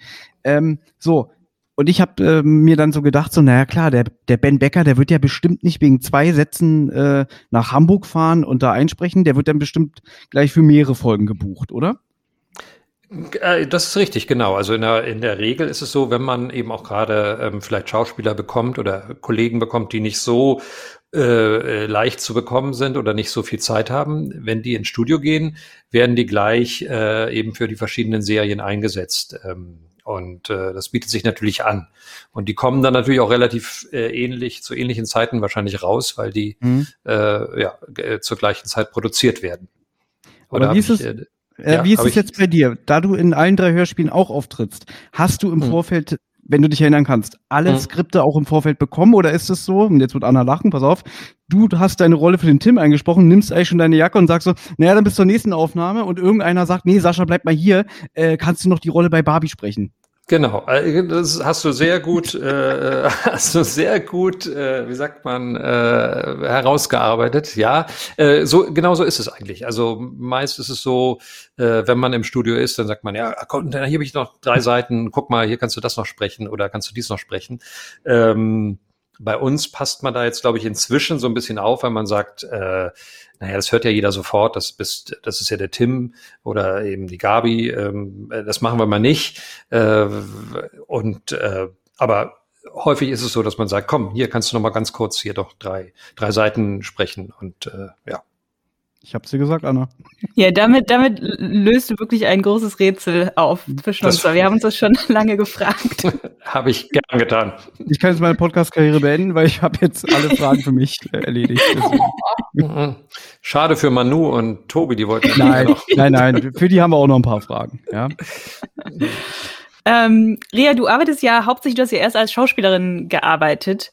Ähm, so, und ich habe äh, mir dann so gedacht, so, naja klar, der, der Ben Becker, der wird ja bestimmt nicht wegen zwei Sätzen äh, nach Hamburg fahren und da einsprechen, der wird dann bestimmt gleich für mehrere Folgen gebucht, oder? Äh, Das ist richtig, genau. Also in der, in der Regel ist es so, wenn man eben auch gerade ähm, vielleicht Schauspieler bekommt oder Kollegen bekommt, die nicht so äh, äh, leicht zu bekommen sind oder nicht so viel Zeit haben, wenn die ins Studio gehen, werden die gleich äh, eben für die verschiedenen Serien eingesetzt. Ähm, und äh, das bietet sich natürlich an. Und die kommen dann natürlich auch relativ äh, ähnlich, zu ähnlichen Zeiten wahrscheinlich raus, weil die Mhm. äh, ja, äh, zur gleichen Zeit produziert werden. Aber hab wie ist ich, es- äh, Äh, Ja, wie ist es jetzt bei dir? Da du in allen drei Hörspielen auch auftrittst, hast du im Hm. Vorfeld, wenn du dich erinnern kannst, alle Hm. Skripte auch im Vorfeld bekommen oder ist es so, und jetzt wird Anna lachen, pass auf, du hast deine Rolle für den Tim eingesprochen, nimmst eigentlich schon deine Jacke und sagst so, naja, dann bis zur nächsten Aufnahme und irgendeiner sagt, nee, Sascha, bleib mal hier, äh, kannst du noch die Rolle bei Barbie sprechen? Genau, äh, das hast du sehr gut, äh, hast du sehr gut, äh, wie sagt man, äh, herausgearbeitet. Ja, äh, so genau so ist es eigentlich. Also meist ist es so, äh, wenn man im Studio ist, dann sagt man, ja, komm, hier habe ich noch drei Seiten. Guck mal, hier kannst du das noch sprechen oder kannst du dies noch sprechen. Ähm, bei uns passt man da jetzt, glaube ich, inzwischen so ein bisschen auf, weil man sagt, äh, naja, das hört ja jeder sofort, das bist, das ist ja der Tim oder eben die Gabi, ähm, äh, das machen wir mal nicht. Äh, und äh, aber häufig ist es so, dass man sagt, komm, hier kannst du noch mal ganz kurz hier doch drei, drei Seiten sprechen und äh, ja. Ich hab's dir gesagt, Anna. Ja, damit, damit löst du wirklich ein großes Rätsel auf zwischen uns. Wir haben uns das schon lange gefragt. Habe ich gern getan. Ich kann jetzt meine Podcast-Karriere beenden, weil ich habe jetzt alle Fragen für mich erledigt. Deswegen. Mhm. Schade für Manu und Tobi, die wollten Nein, noch. nein, nein, für die haben wir auch noch ein paar Fragen. Ja. Ähm, Rea, du arbeitest ja hauptsächlich, du hast ja erst als Schauspielerin gearbeitet.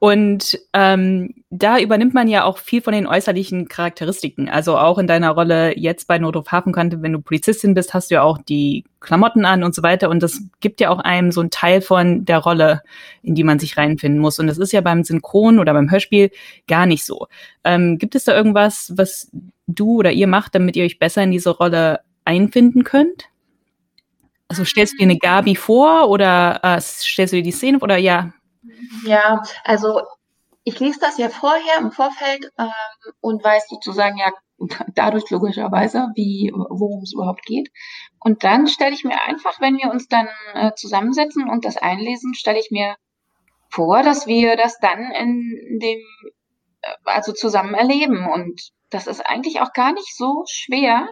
Und ähm, da übernimmt man ja auch viel von den äußerlichen Charakteristiken. Also auch in deiner Rolle jetzt bei Notruf Hafenkante, wenn du Polizistin bist, hast du ja auch die Klamotten an und so weiter. Und das gibt ja auch einem so einen Teil von der Rolle, in die man sich reinfinden muss. Und das ist ja beim Synchron oder beim Hörspiel gar nicht so. Ähm, gibt es da irgendwas, was du oder ihr macht, damit ihr euch besser in diese Rolle einfinden könnt? Also stellst du dir eine Gabi vor oder äh, stellst du dir die Szene oder ja? Ja, also ich lese das ja vorher im Vorfeld ähm, und weiß sozusagen ja dadurch logischerweise, wie worum es überhaupt geht. Und dann stelle ich mir einfach, wenn wir uns dann äh, zusammensetzen und das einlesen, stelle ich mir vor, dass wir das dann in dem äh, also zusammen erleben. Und das ist eigentlich auch gar nicht so schwer,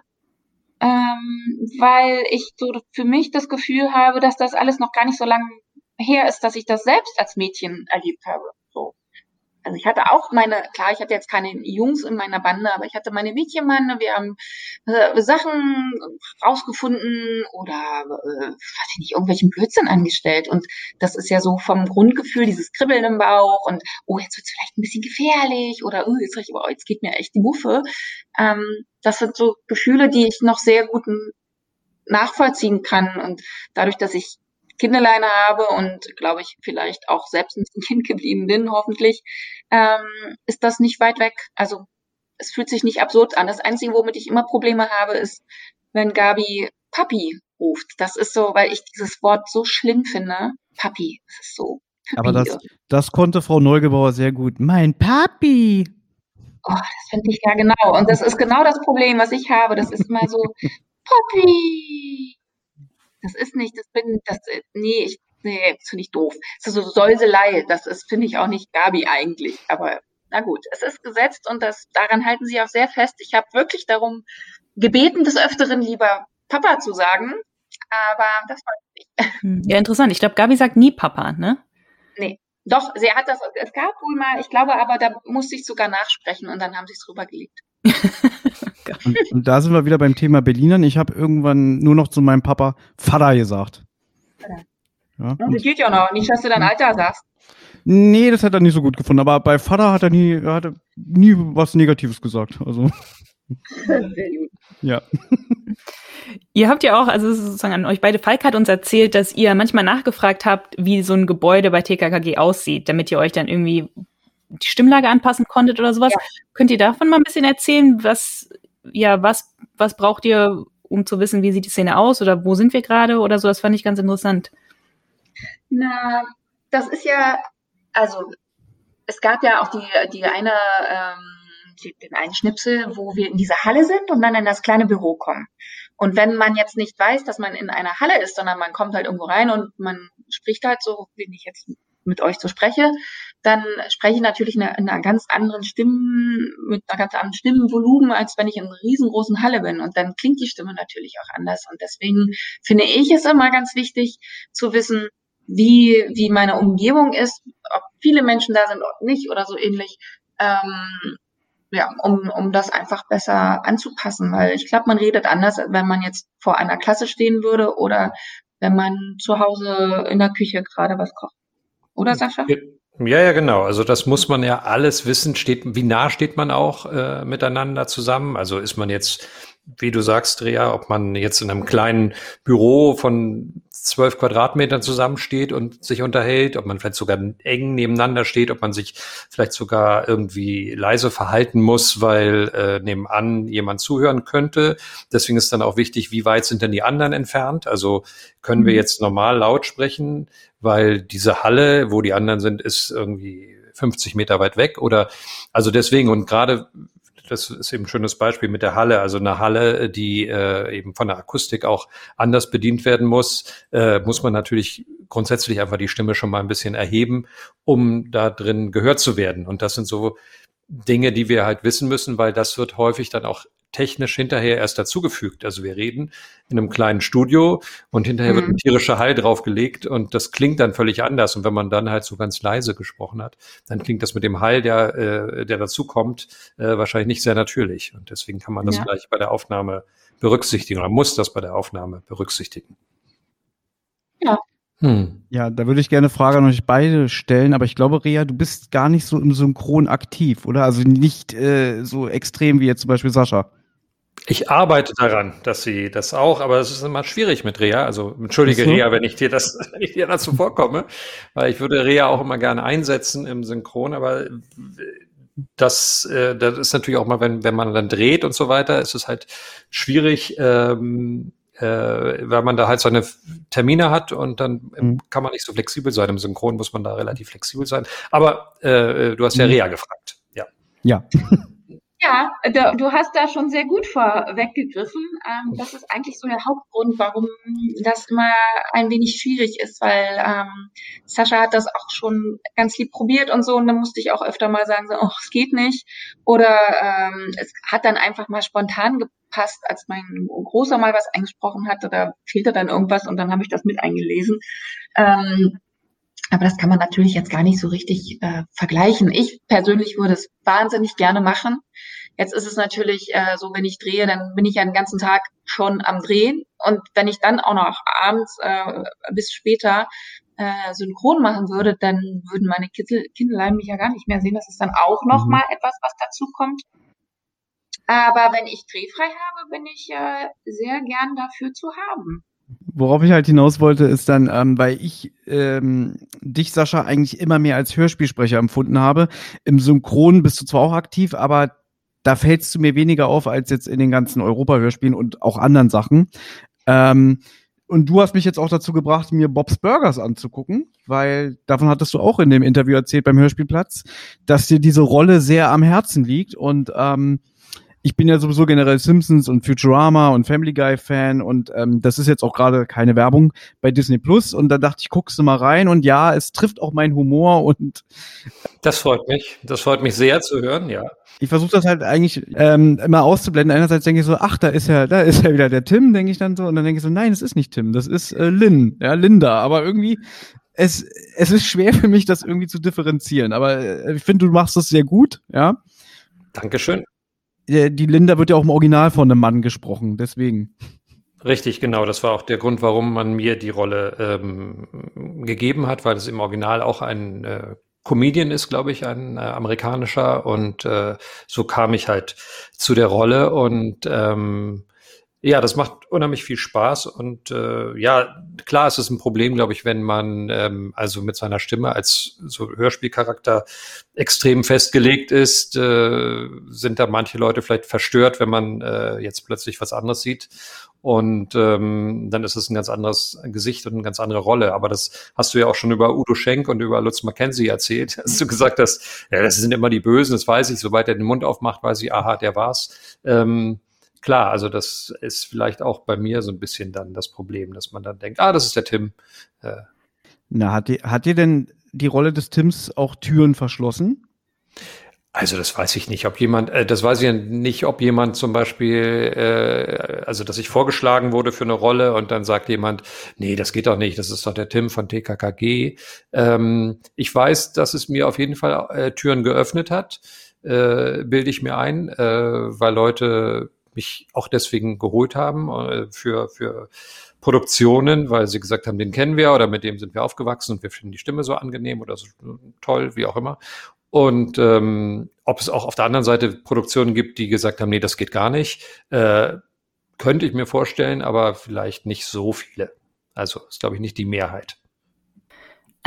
ähm, weil ich so für mich das Gefühl habe, dass das alles noch gar nicht so lange her ist, dass ich das selbst als Mädchen erlebt habe. So. Also ich hatte auch meine, klar, ich hatte jetzt keine Jungs in meiner Bande, aber ich hatte meine Mädchenbande, wir haben äh, Sachen rausgefunden oder äh, weiß ich nicht, irgendwelchen Blödsinn angestellt. Und das ist ja so vom Grundgefühl, dieses Kribbeln im Bauch und oh, jetzt wird's vielleicht ein bisschen gefährlich oder oh, jetzt, ich, oh, jetzt geht mir echt die Muffe. Ähm, das sind so Gefühle, die ich noch sehr gut nachvollziehen kann. Und dadurch, dass ich Kinderleine habe und glaube ich vielleicht auch selbst ein Kind geblieben bin, hoffentlich, ähm, ist das nicht weit weg. Also es fühlt sich nicht absurd an. Das Einzige, womit ich immer Probleme habe, ist, wenn Gabi Papi ruft. Das ist so, weil ich dieses Wort so schlimm finde. Papi, das ist so. Aber das, das konnte Frau Neugebauer sehr gut. Mein Papi. Oh, das finde ich ja genau. Und das ist genau das Problem, was ich habe. Das ist immer so, Papi. Das ist nicht, das bin, das, nee, ich, nee, das finde ich doof. Das ist so Säuselei. Das ist, finde ich auch nicht Gabi eigentlich. Aber na gut, es ist gesetzt und das, daran halten sie auch sehr fest. Ich habe wirklich darum gebeten, des Öfteren lieber Papa zu sagen. Aber das war nicht. Ja, interessant. Ich glaube, Gabi sagt nie Papa, ne? Nee. Doch, sie hat das, es gab wohl mal, ich glaube aber, da musste ich sogar nachsprechen und dann haben sie es drüber gelegt. Und, und da sind wir wieder beim Thema Berlinern. Ich habe irgendwann nur noch zu meinem Papa Vater gesagt. Ja, Das und, geht ja noch, nicht, dass du dein Alter sagst. nee, das hat er nicht so gut gefunden. Aber bei Vater hat er nie, er hatte nie was Negatives gesagt. Also, Sehr gut. ja. Ihr habt ja auch, also sozusagen an euch beide, Falk hat uns erzählt, dass ihr manchmal nachgefragt habt, wie so ein Gebäude bei TKKG aussieht, damit ihr euch dann irgendwie die Stimmlage anpassen konntet oder sowas. Ja. Könnt ihr davon mal ein bisschen erzählen, was, ja, was, was braucht ihr, um zu wissen, wie sieht die Szene aus oder wo sind wir gerade oder so? Das fand ich ganz interessant. Na, das ist ja, also es gab ja auch die, die eine, ähm, den einen Schnipsel, wo wir in dieser Halle sind und dann in das kleine Büro kommen. Und wenn man jetzt nicht weiß, dass man in einer Halle ist, sondern man kommt halt irgendwo rein und man spricht halt so, wie ich jetzt mit euch so spreche, dann spreche ich natürlich in einer, in einer ganz anderen Stimmen, mit einer ganz anderen Stimmenvolumen, als wenn ich in einer riesengroßen Halle bin. Und dann klingt die Stimme natürlich auch anders. Und deswegen finde ich es immer ganz wichtig zu wissen, wie, wie meine Umgebung ist, ob viele Menschen da sind oder nicht oder so ähnlich. Ähm, ja, um, um das einfach besser anzupassen, weil ich glaube, man redet anders, wenn man jetzt vor einer Klasse stehen würde oder wenn man zu Hause in der Küche gerade was kocht. Oder Sascha? Ja, ja, genau. Also das muss man ja alles wissen. Steht, wie nah steht man auch äh, miteinander zusammen? Also ist man jetzt, wie du sagst, Rea, ob man jetzt in einem kleinen Büro von zwölf Quadratmetern zusammensteht und sich unterhält, ob man vielleicht sogar eng nebeneinander steht, ob man sich vielleicht sogar irgendwie leise verhalten muss, weil äh, nebenan jemand zuhören könnte. Deswegen ist dann auch wichtig, wie weit sind denn die anderen entfernt? Also können wir mhm. jetzt normal laut sprechen? weil diese Halle, wo die anderen sind, ist irgendwie 50 Meter weit weg oder also deswegen und gerade das ist eben ein schönes Beispiel mit der Halle, also eine Halle, die äh, eben von der Akustik auch anders bedient werden muss, äh, muss man natürlich grundsätzlich einfach die Stimme schon mal ein bisschen erheben, um da drin gehört zu werden. Und das sind so Dinge, die wir halt wissen müssen, weil das wird häufig dann auch technisch hinterher erst dazugefügt. Also wir reden in einem kleinen Studio und hinterher mhm. wird ein tierischer Hall draufgelegt und das klingt dann völlig anders. Und wenn man dann halt so ganz leise gesprochen hat, dann klingt das mit dem Hall, der, äh, der dazukommt, äh, wahrscheinlich nicht sehr natürlich. Und deswegen kann man das ja. gleich bei der Aufnahme berücksichtigen oder muss das bei der Aufnahme berücksichtigen. Ja. Hm. Ja, da würde ich gerne Frage an euch beide stellen, aber ich glaube, Rea, du bist gar nicht so im Synchron aktiv, oder? Also nicht äh, so extrem wie jetzt zum Beispiel Sascha. Ich arbeite daran, dass sie das auch, aber es ist immer schwierig mit Rea. Also entschuldige so. Rea, wenn ich dir das, wenn ich dir dazu vorkomme, weil ich würde Rea auch immer gerne einsetzen im Synchron, aber das, äh, das ist natürlich auch mal, wenn, wenn man dann dreht und so weiter, ist es halt schwierig, ähm, äh, weil man da halt seine Termine hat und dann mhm. kann man nicht so flexibel sein. Im Synchron muss man da relativ flexibel sein. Aber äh, du hast ja mhm. Rea gefragt. Ja. Ja. Ja, du, hast da schon sehr gut vorweggegriffen. Ähm, das ist eigentlich so der Hauptgrund, warum das immer ein wenig schwierig ist, weil ähm, Sascha hat das auch schon ganz lieb probiert und so und dann musste ich auch öfter mal sagen, so, oh, es geht nicht. Oder ähm, es hat dann einfach mal spontan gepasst, als mein Großer mal was eingesprochen hatte, da fehlte dann irgendwas und dann habe ich das mit eingelesen. Ähm, aber das kann man natürlich jetzt gar nicht so richtig äh, vergleichen. Ich persönlich würde es wahnsinnig gerne machen. Jetzt ist es natürlich äh, so, wenn ich drehe, dann bin ich ja den ganzen Tag schon am Drehen. Und wenn ich dann auch noch abends äh, bis später äh, synchron machen würde, dann würden meine Kindlein mich ja gar nicht mehr sehen. Das ist dann auch noch mhm. mal etwas, was dazu kommt. Aber wenn ich drehfrei habe, bin ich äh, sehr gern dafür zu haben. Worauf ich halt hinaus wollte, ist dann, ähm, weil ich ähm, dich, Sascha, eigentlich immer mehr als Hörspielsprecher empfunden habe. Im Synchron bist du zwar auch aktiv, aber da fällst du mir weniger auf als jetzt in den ganzen Europa-Hörspielen und auch anderen Sachen. Ähm, und du hast mich jetzt auch dazu gebracht, mir Bob's Burgers anzugucken, weil davon hattest du auch in dem Interview erzählt beim Hörspielplatz, dass dir diese Rolle sehr am Herzen liegt und ähm, ich bin ja sowieso generell Simpsons und Futurama und Family Guy Fan und ähm, das ist jetzt auch gerade keine Werbung bei Disney Plus und da dachte ich, guckst du mal rein und ja, es trifft auch meinen Humor und das freut mich, das freut mich sehr zu hören, ja. Ich versuche das halt eigentlich ähm, immer auszublenden. Einerseits denke ich so, ach, da ist ja, da ist ja wieder der Tim, denke ich dann so, und dann denke ich so, nein, es ist nicht Tim, das ist äh, Lynn, ja, Linda. Aber irgendwie, es, es ist schwer für mich, das irgendwie zu differenzieren. Aber äh, ich finde, du machst das sehr gut, ja. Dankeschön. Äh, die Linda wird ja auch im Original von einem Mann gesprochen, deswegen. Richtig, genau. Das war auch der Grund, warum man mir die Rolle ähm, gegeben hat, weil es im Original auch ein äh, Comedian ist, glaube ich, ein äh, amerikanischer. Und äh, so kam ich halt zu der Rolle. Und ähm, Ja, das macht unheimlich viel Spaß und äh, ja, klar, es ist ein Problem, glaube ich, wenn man ähm, also mit seiner Stimme als so Hörspielcharakter extrem festgelegt ist, äh, sind da manche Leute vielleicht verstört, wenn man äh, jetzt plötzlich was anderes sieht und ähm, dann ist es ein ganz anderes Gesicht und eine ganz andere Rolle. Aber das hast du ja auch schon über Udo Schenk und über Lutz Mackenzie erzählt, als du gesagt hast, ja, das sind immer die Bösen, das weiß ich, sobald er den Mund aufmacht, weiß ich, aha, der war's. Ähm, klar, also das ist vielleicht auch bei mir so ein bisschen dann das Problem, dass man dann denkt, ah, das ist der Tim. Äh. Na, hat dir, hat dir denn die Rolle des Tims auch Türen verschlossen? Also das weiß ich nicht, ob jemand, äh, das weiß ich nicht, ob jemand zum Beispiel, äh, also dass ich vorgeschlagen wurde für eine Rolle und dann sagt jemand, nee, das geht doch nicht, das ist doch der Tim von TKKG. Ähm, ich weiß, dass es mir auf jeden Fall äh, Türen geöffnet hat, äh, bilde ich mir ein, äh, weil Leute mich auch deswegen geholt haben äh, für, für Produktionen, weil sie gesagt haben, den kennen wir oder mit dem sind wir aufgewachsen und wir finden die Stimme so angenehm oder so toll, wie auch immer. Und ähm, ob es auch auf der anderen Seite Produktionen gibt, die gesagt haben, nee, das geht gar nicht, äh, könnte ich mir vorstellen, aber vielleicht nicht so viele. Also ist, glaube ich, nicht die Mehrheit.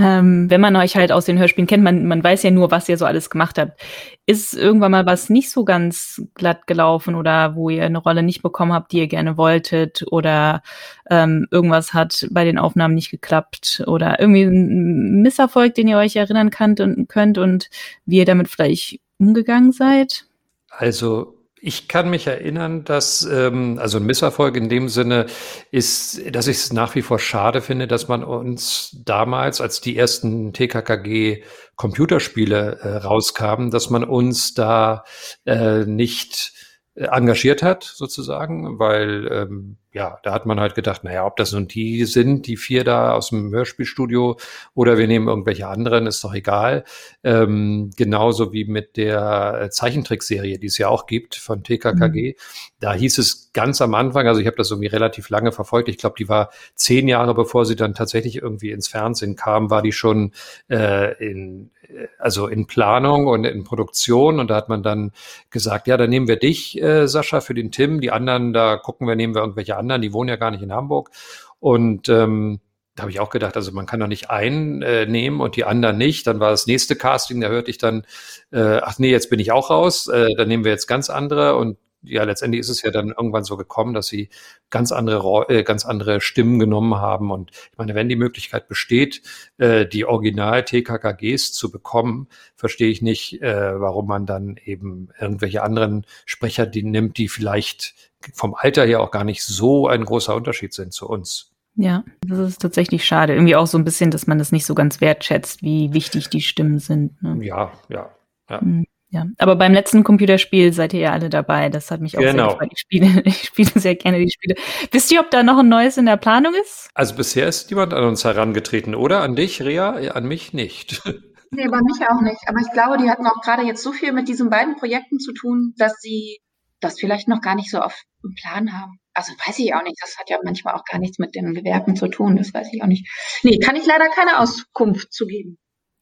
Ähm, wenn man euch halt aus den Hörspielen kennt, man, man weiß ja nur, was ihr so alles gemacht habt. Ist irgendwann mal was nicht so ganz glatt gelaufen oder wo ihr eine Rolle nicht bekommen habt, die ihr gerne wolltet oder ähm, irgendwas hat bei den Aufnahmen nicht geklappt oder irgendwie ein Misserfolg, den ihr euch erinnern könnt und, könnt und wie ihr damit vielleicht umgegangen seid? Also ich kann mich erinnern, dass, ähm, also ein Misserfolg in dem Sinne ist, dass ich es nach wie vor schade finde, dass man uns damals, als die ersten TKKG Computerspiele äh, rauskamen, dass man uns da äh, nicht äh, engagiert hat, sozusagen, weil ähm, ja, da hat man halt gedacht, naja, ob das nun die sind, die vier da aus dem Hörspielstudio oder wir nehmen irgendwelche anderen, ist doch egal. Ähm, genauso wie mit der Zeichentrickserie, die es ja auch gibt von TKKG. Mhm. Da hieß es ganz am Anfang, also ich habe das irgendwie relativ lange verfolgt, ich glaube, die war zehn Jahre bevor sie dann tatsächlich irgendwie ins Fernsehen kam, war die schon äh, in also in Planung und in Produktion. Und da hat man dann gesagt, ja, dann nehmen wir dich, äh, Sascha, für den Tim, die anderen, da gucken wir, nehmen wir irgendwelche anderen, die wohnen ja gar nicht in Hamburg. Und ähm, da habe ich auch gedacht, also man kann doch nicht einen äh, nehmen und die anderen nicht. Dann war das nächste Casting, da hörte ich dann, äh, ach nee, jetzt bin ich auch raus, äh, dann nehmen wir jetzt ganz andere. Und ja, letztendlich ist es ja dann irgendwann so gekommen, dass sie ganz andere, äh, ganz andere Stimmen genommen haben. Und ich meine, wenn die Möglichkeit besteht, äh, die Original-TKKGs zu bekommen, verstehe ich nicht, äh, warum man dann eben irgendwelche anderen Sprecher die nimmt, die vielleicht vom Alter her auch gar nicht so ein großer Unterschied sind zu uns. Ja, das ist tatsächlich schade. Irgendwie auch so ein bisschen, dass man das nicht so ganz wertschätzt, wie wichtig die Stimmen sind. Ne? Ja, ja, ja. Mhm. Ja, aber beim letzten Computerspiel seid ihr ja alle dabei. Das hat mich auch genau. sehr gefreut. Ich spiele, ich spiele sehr gerne die Spiele. Wisst ihr, ob da noch ein neues in der Planung ist? Also bisher ist niemand an uns herangetreten, oder? An dich, Rea? An mich nicht. Nee, bei mich auch nicht. Aber ich glaube, die hatten auch gerade jetzt so viel mit diesen beiden Projekten zu tun, dass sie das vielleicht noch gar nicht so auf dem Plan haben. Also weiß ich auch nicht. Das hat ja manchmal auch gar nichts mit den Gewerken zu tun. Das weiß ich auch nicht. Nee, kann ich leider keine Auskunft zu geben.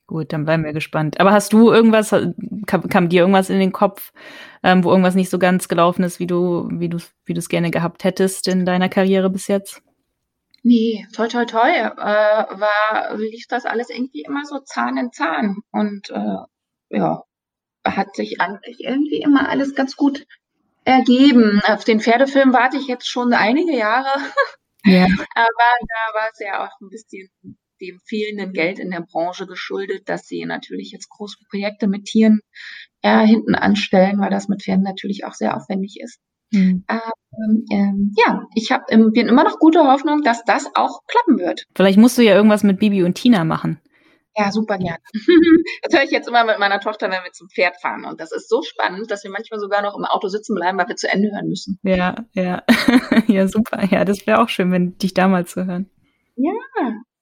Gut, dann bleiben wir gespannt. Aber hast du irgendwas, kam, kam dir irgendwas in den Kopf, ähm, wo irgendwas nicht so ganz gelaufen ist, wie du, wie du, wie du es gerne gehabt hättest in deiner Karriere bis jetzt? Nee, toi toi toi, äh, war, lief das alles irgendwie immer so Zahn in Zahn. Und äh, ja, hat sich eigentlich irgendwie immer alles ganz gut ergeben. Auf den Pferdefilm warte ich jetzt schon einige Jahre. Ja. Aber da war es ja auch ein bisschen dem fehlenden Geld in der Branche geschuldet, dass sie natürlich jetzt große Projekte mit Tieren äh, hinten anstellen, weil das mit Pferden natürlich auch sehr aufwendig ist. Mhm. Ähm, ähm, ja, ich habe ähm, bin immer noch gute Hoffnung, dass das auch klappen wird. Vielleicht musst du ja irgendwas mit Bibi und Tina machen. Ja, super gerne. Das höre ich jetzt immer mit meiner Tochter, wenn wir zum Pferd fahren. Und das ist so spannend, dass wir manchmal sogar noch im Auto sitzen bleiben, weil wir zu Ende hören müssen. Ja, ja. ja, super. Ja, das wäre auch schön, wenn dich damals zu hören. Ja,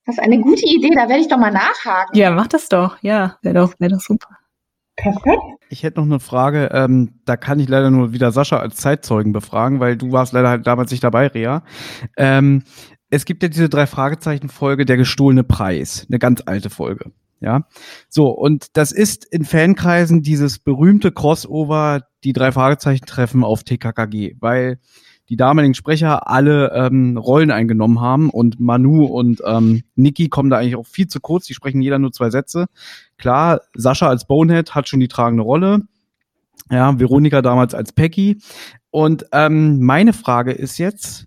das ist eine gute Idee, da werde ich doch mal nachhaken. Ja, mach das doch. Ja, wäre doch, wär doch super. Perfekt. Ich hätte noch eine Frage, ähm, da kann ich leider nur wieder Sascha als Zeitzeugen befragen, weil du warst leider halt damals nicht dabei, Rea. Ähm, es gibt ja diese drei Fragezeichen-Folge, der gestohlene Preis, eine ganz alte Folge. Ja, so und das ist in Fankreisen dieses berühmte Crossover, die drei Fragezeichen treffen auf TKKG, weil die damaligen Sprecher alle ähm, Rollen eingenommen haben und Manu und ähm, Niki kommen da eigentlich auch viel zu kurz, die sprechen jeder nur zwei Sätze. Klar, Sascha als Bonehead hat schon die tragende Rolle. Ja, Veronika damals als Peggy. Und ähm, meine Frage ist jetzt,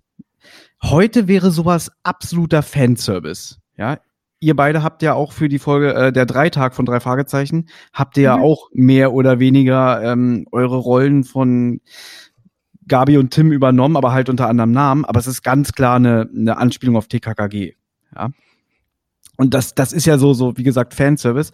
heute wäre sowas absoluter Fanservice. Ja, ihr beide habt ja auch für die Folge äh, der Dreitag von drei Fragezeichen, habt ihr mhm. ja auch mehr oder weniger ähm, eure Rollen von Gabi und Tim übernommen, aber halt unter anderem Namen. Aber es ist ganz klar eine, eine Anspielung auf TKKG. Ja. Und das, das ist ja so, so, wie gesagt, Fanservice.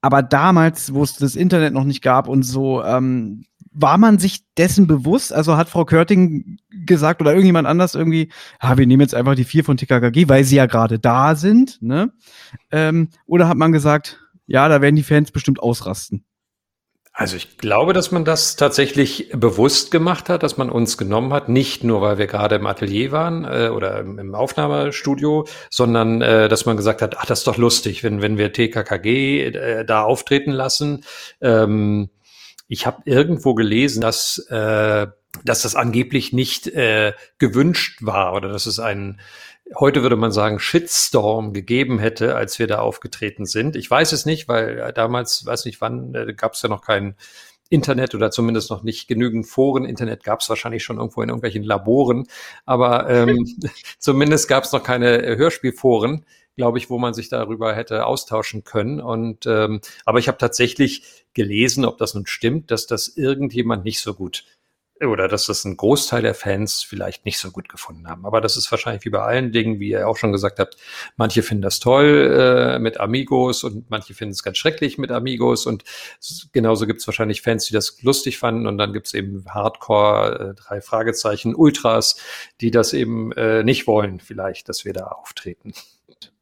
Aber damals, wo es das Internet noch nicht gab und so, ähm, war man sich dessen bewusst? Also hat Frau Körting gesagt oder irgendjemand anders irgendwie, ah, wir nehmen jetzt einfach die vier von TKKG, weil sie ja gerade da sind, ne? Ähm, oder hat man gesagt, ja, da werden die Fans bestimmt ausrasten? Also ich glaube, dass man das tatsächlich bewusst gemacht hat, dass man uns genommen hat, nicht nur weil wir gerade im Atelier waren äh, oder im, Aufnahmestudio, sondern äh, dass man gesagt hat, ach, das ist doch lustig, wenn, wenn wir TKKG äh, da auftreten lassen. Ähm, ich habe irgendwo gelesen, dass, äh, dass das angeblich nicht äh, gewünscht war oder dass es einen, heute würde man sagen, Shitstorm gegeben hätte, als wir da aufgetreten sind. Ich weiß es nicht, weil äh, damals, weiß nicht wann, äh, gab es ja noch kein Internet oder zumindest noch nicht genügend Foren. Internet gab es wahrscheinlich schon irgendwo in irgendwelchen Laboren, aber ähm, zumindest gab es noch keine äh, Hörspielforen glaube ich, wo man sich darüber hätte austauschen können. Und ähm, aber ich habe tatsächlich gelesen, ob das nun stimmt, dass das irgendjemand nicht so gut oder dass das ein Großteil der Fans vielleicht nicht so gut gefunden haben. Aber das ist wahrscheinlich wie bei allen Dingen, wie ihr auch schon gesagt habt, manche finden das toll äh, mit Amigos und manche finden es ganz schrecklich mit Amigos und genauso gibt es wahrscheinlich Fans, die das lustig fanden und dann gibt es eben Hardcore, äh, drei Fragezeichen, Ultras, die das eben äh, nicht wollen vielleicht, dass wir da auftreten.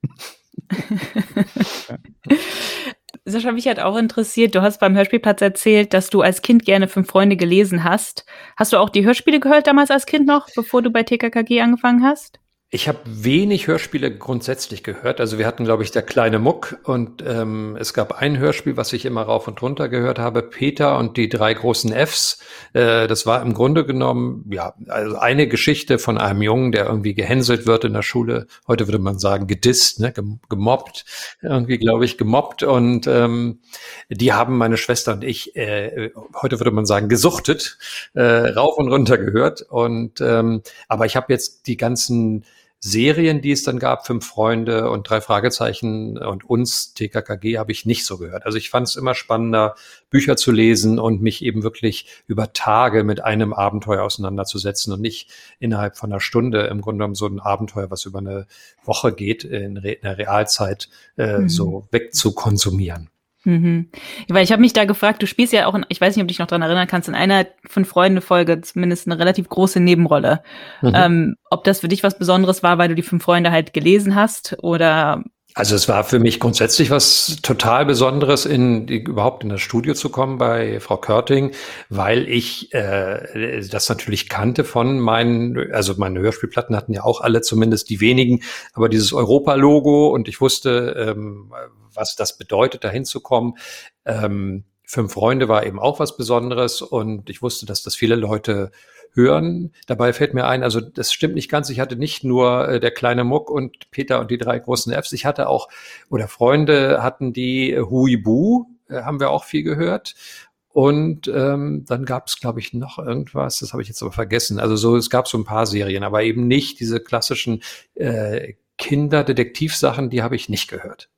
Sascha, mich hat auch interessiert, du hast beim Hörspielplatz erzählt, dass du als Kind gerne Fünf Freunde gelesen hast. Hast du auch die Hörspiele gehört damals als Kind noch, bevor du bei TKKG angefangen hast? Ich habe wenig Hörspiele grundsätzlich gehört. Also wir hatten, glaube ich, der kleine Muck und ähm, es gab ein Hörspiel, was ich immer rauf und runter gehört habe, Peter und die drei großen Fs. Äh, das war im Grunde genommen ja also eine Geschichte von einem Jungen, der irgendwie gehänselt wird in der Schule. Heute würde man sagen gedisst, ne? gemobbt, irgendwie glaube ich gemobbt und ähm, die haben meine Schwester und ich äh, heute würde man sagen gesuchtet, äh, rauf und runter gehört und ähm, aber ich habe jetzt die ganzen Serien, die es dann gab, Fünf Freunde und drei Fragezeichen und uns, TKKG, habe ich nicht so gehört. Also ich fand es immer spannender, Bücher zu lesen und mich eben wirklich über Tage mit einem Abenteuer auseinanderzusetzen und nicht innerhalb von einer Stunde im Grunde genommen so ein Abenteuer, was über eine Woche geht, in, der Realzeit äh, mhm. so wegzukonsumieren. Mhm. Weil ich habe mich da gefragt, du spielst ja auch, in, ich weiß nicht, ob du dich noch dran erinnern kannst, in einer von Freunde-Folge zumindest eine relativ große Nebenrolle. Mhm. Ähm, ob das für dich was Besonderes war, weil du die fünf Freunde halt gelesen hast oder also es war für mich grundsätzlich was total Besonderes, in überhaupt in das Studio zu kommen bei Frau Körting, weil ich äh, das natürlich kannte von meinen, also meine Hörspielplatten hatten ja auch alle zumindest die wenigen, aber dieses Europa-Logo und ich wusste, ähm, was das bedeutet, da hinzukommen. Ähm, Fünf Freunde war eben auch was Besonderes und ich wusste, dass das viele Leute hören. Dabei fällt mir ein, also das stimmt nicht ganz. Ich hatte nicht nur äh, der kleine Muck und Peter und die drei großen Fs. Ich hatte auch, oder Freunde hatten die äh, Huibu, äh, haben wir auch viel gehört. Und ähm, dann gab es, glaube ich, noch irgendwas, das habe ich jetzt aber vergessen. Also so, es gab so ein paar Serien, aber eben nicht diese klassischen äh, Kinderdetektivsachen, die habe ich nicht gehört.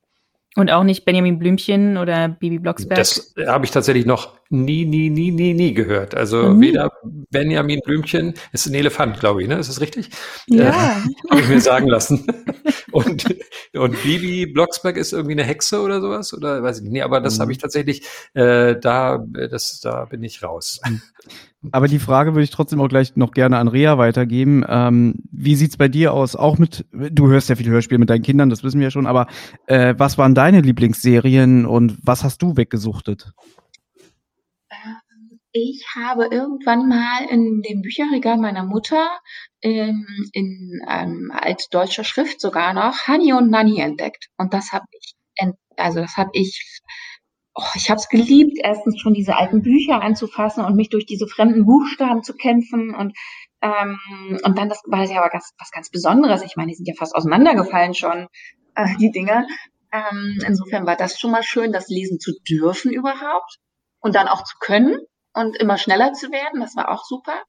Und auch nicht Benjamin Blümchen oder Bibi Blocksberg? Das habe ich tatsächlich noch nie, nie, nie, nie, nie gehört. Also nie. weder Benjamin Blümchen, ist ein Elefant, glaube ich, ne? Ist das richtig? Ja. Äh, habe ich mir sagen lassen. und, und Bibi Blocksberg ist irgendwie eine Hexe oder sowas? Oder weiß ich nicht. Nee, aber das mhm. habe ich tatsächlich, äh, da, das, da bin ich raus. Aber die Frage würde ich trotzdem auch gleich noch gerne an Rea weitergeben. Ähm, wie sieht's bei dir aus? Auch mit, du hörst ja viele Hörspiele mit deinen Kindern, das wissen wir ja schon, aber äh, was waren deine Lieblingsserien und was hast du weggesuchtet? Ähm, ich habe irgendwann mal in dem Bücherregal meiner Mutter ähm, in ähm, als deutscher Schrift sogar noch Honey und Nanny entdeckt. Und das habe ich, also das habe ich oh, ich habe es geliebt, erstens schon diese alten Bücher anzufassen und mich durch diese fremden Buchstaben zu kämpfen und Ähm, und dann, das war ja aber ganz, was ganz Besonderes. Ich meine, die sind ja fast auseinandergefallen schon, äh, die Dinger. Ähm, insofern war das schon mal schön, das lesen zu dürfen überhaupt und dann auch zu können und immer schneller zu werden. Das war auch super.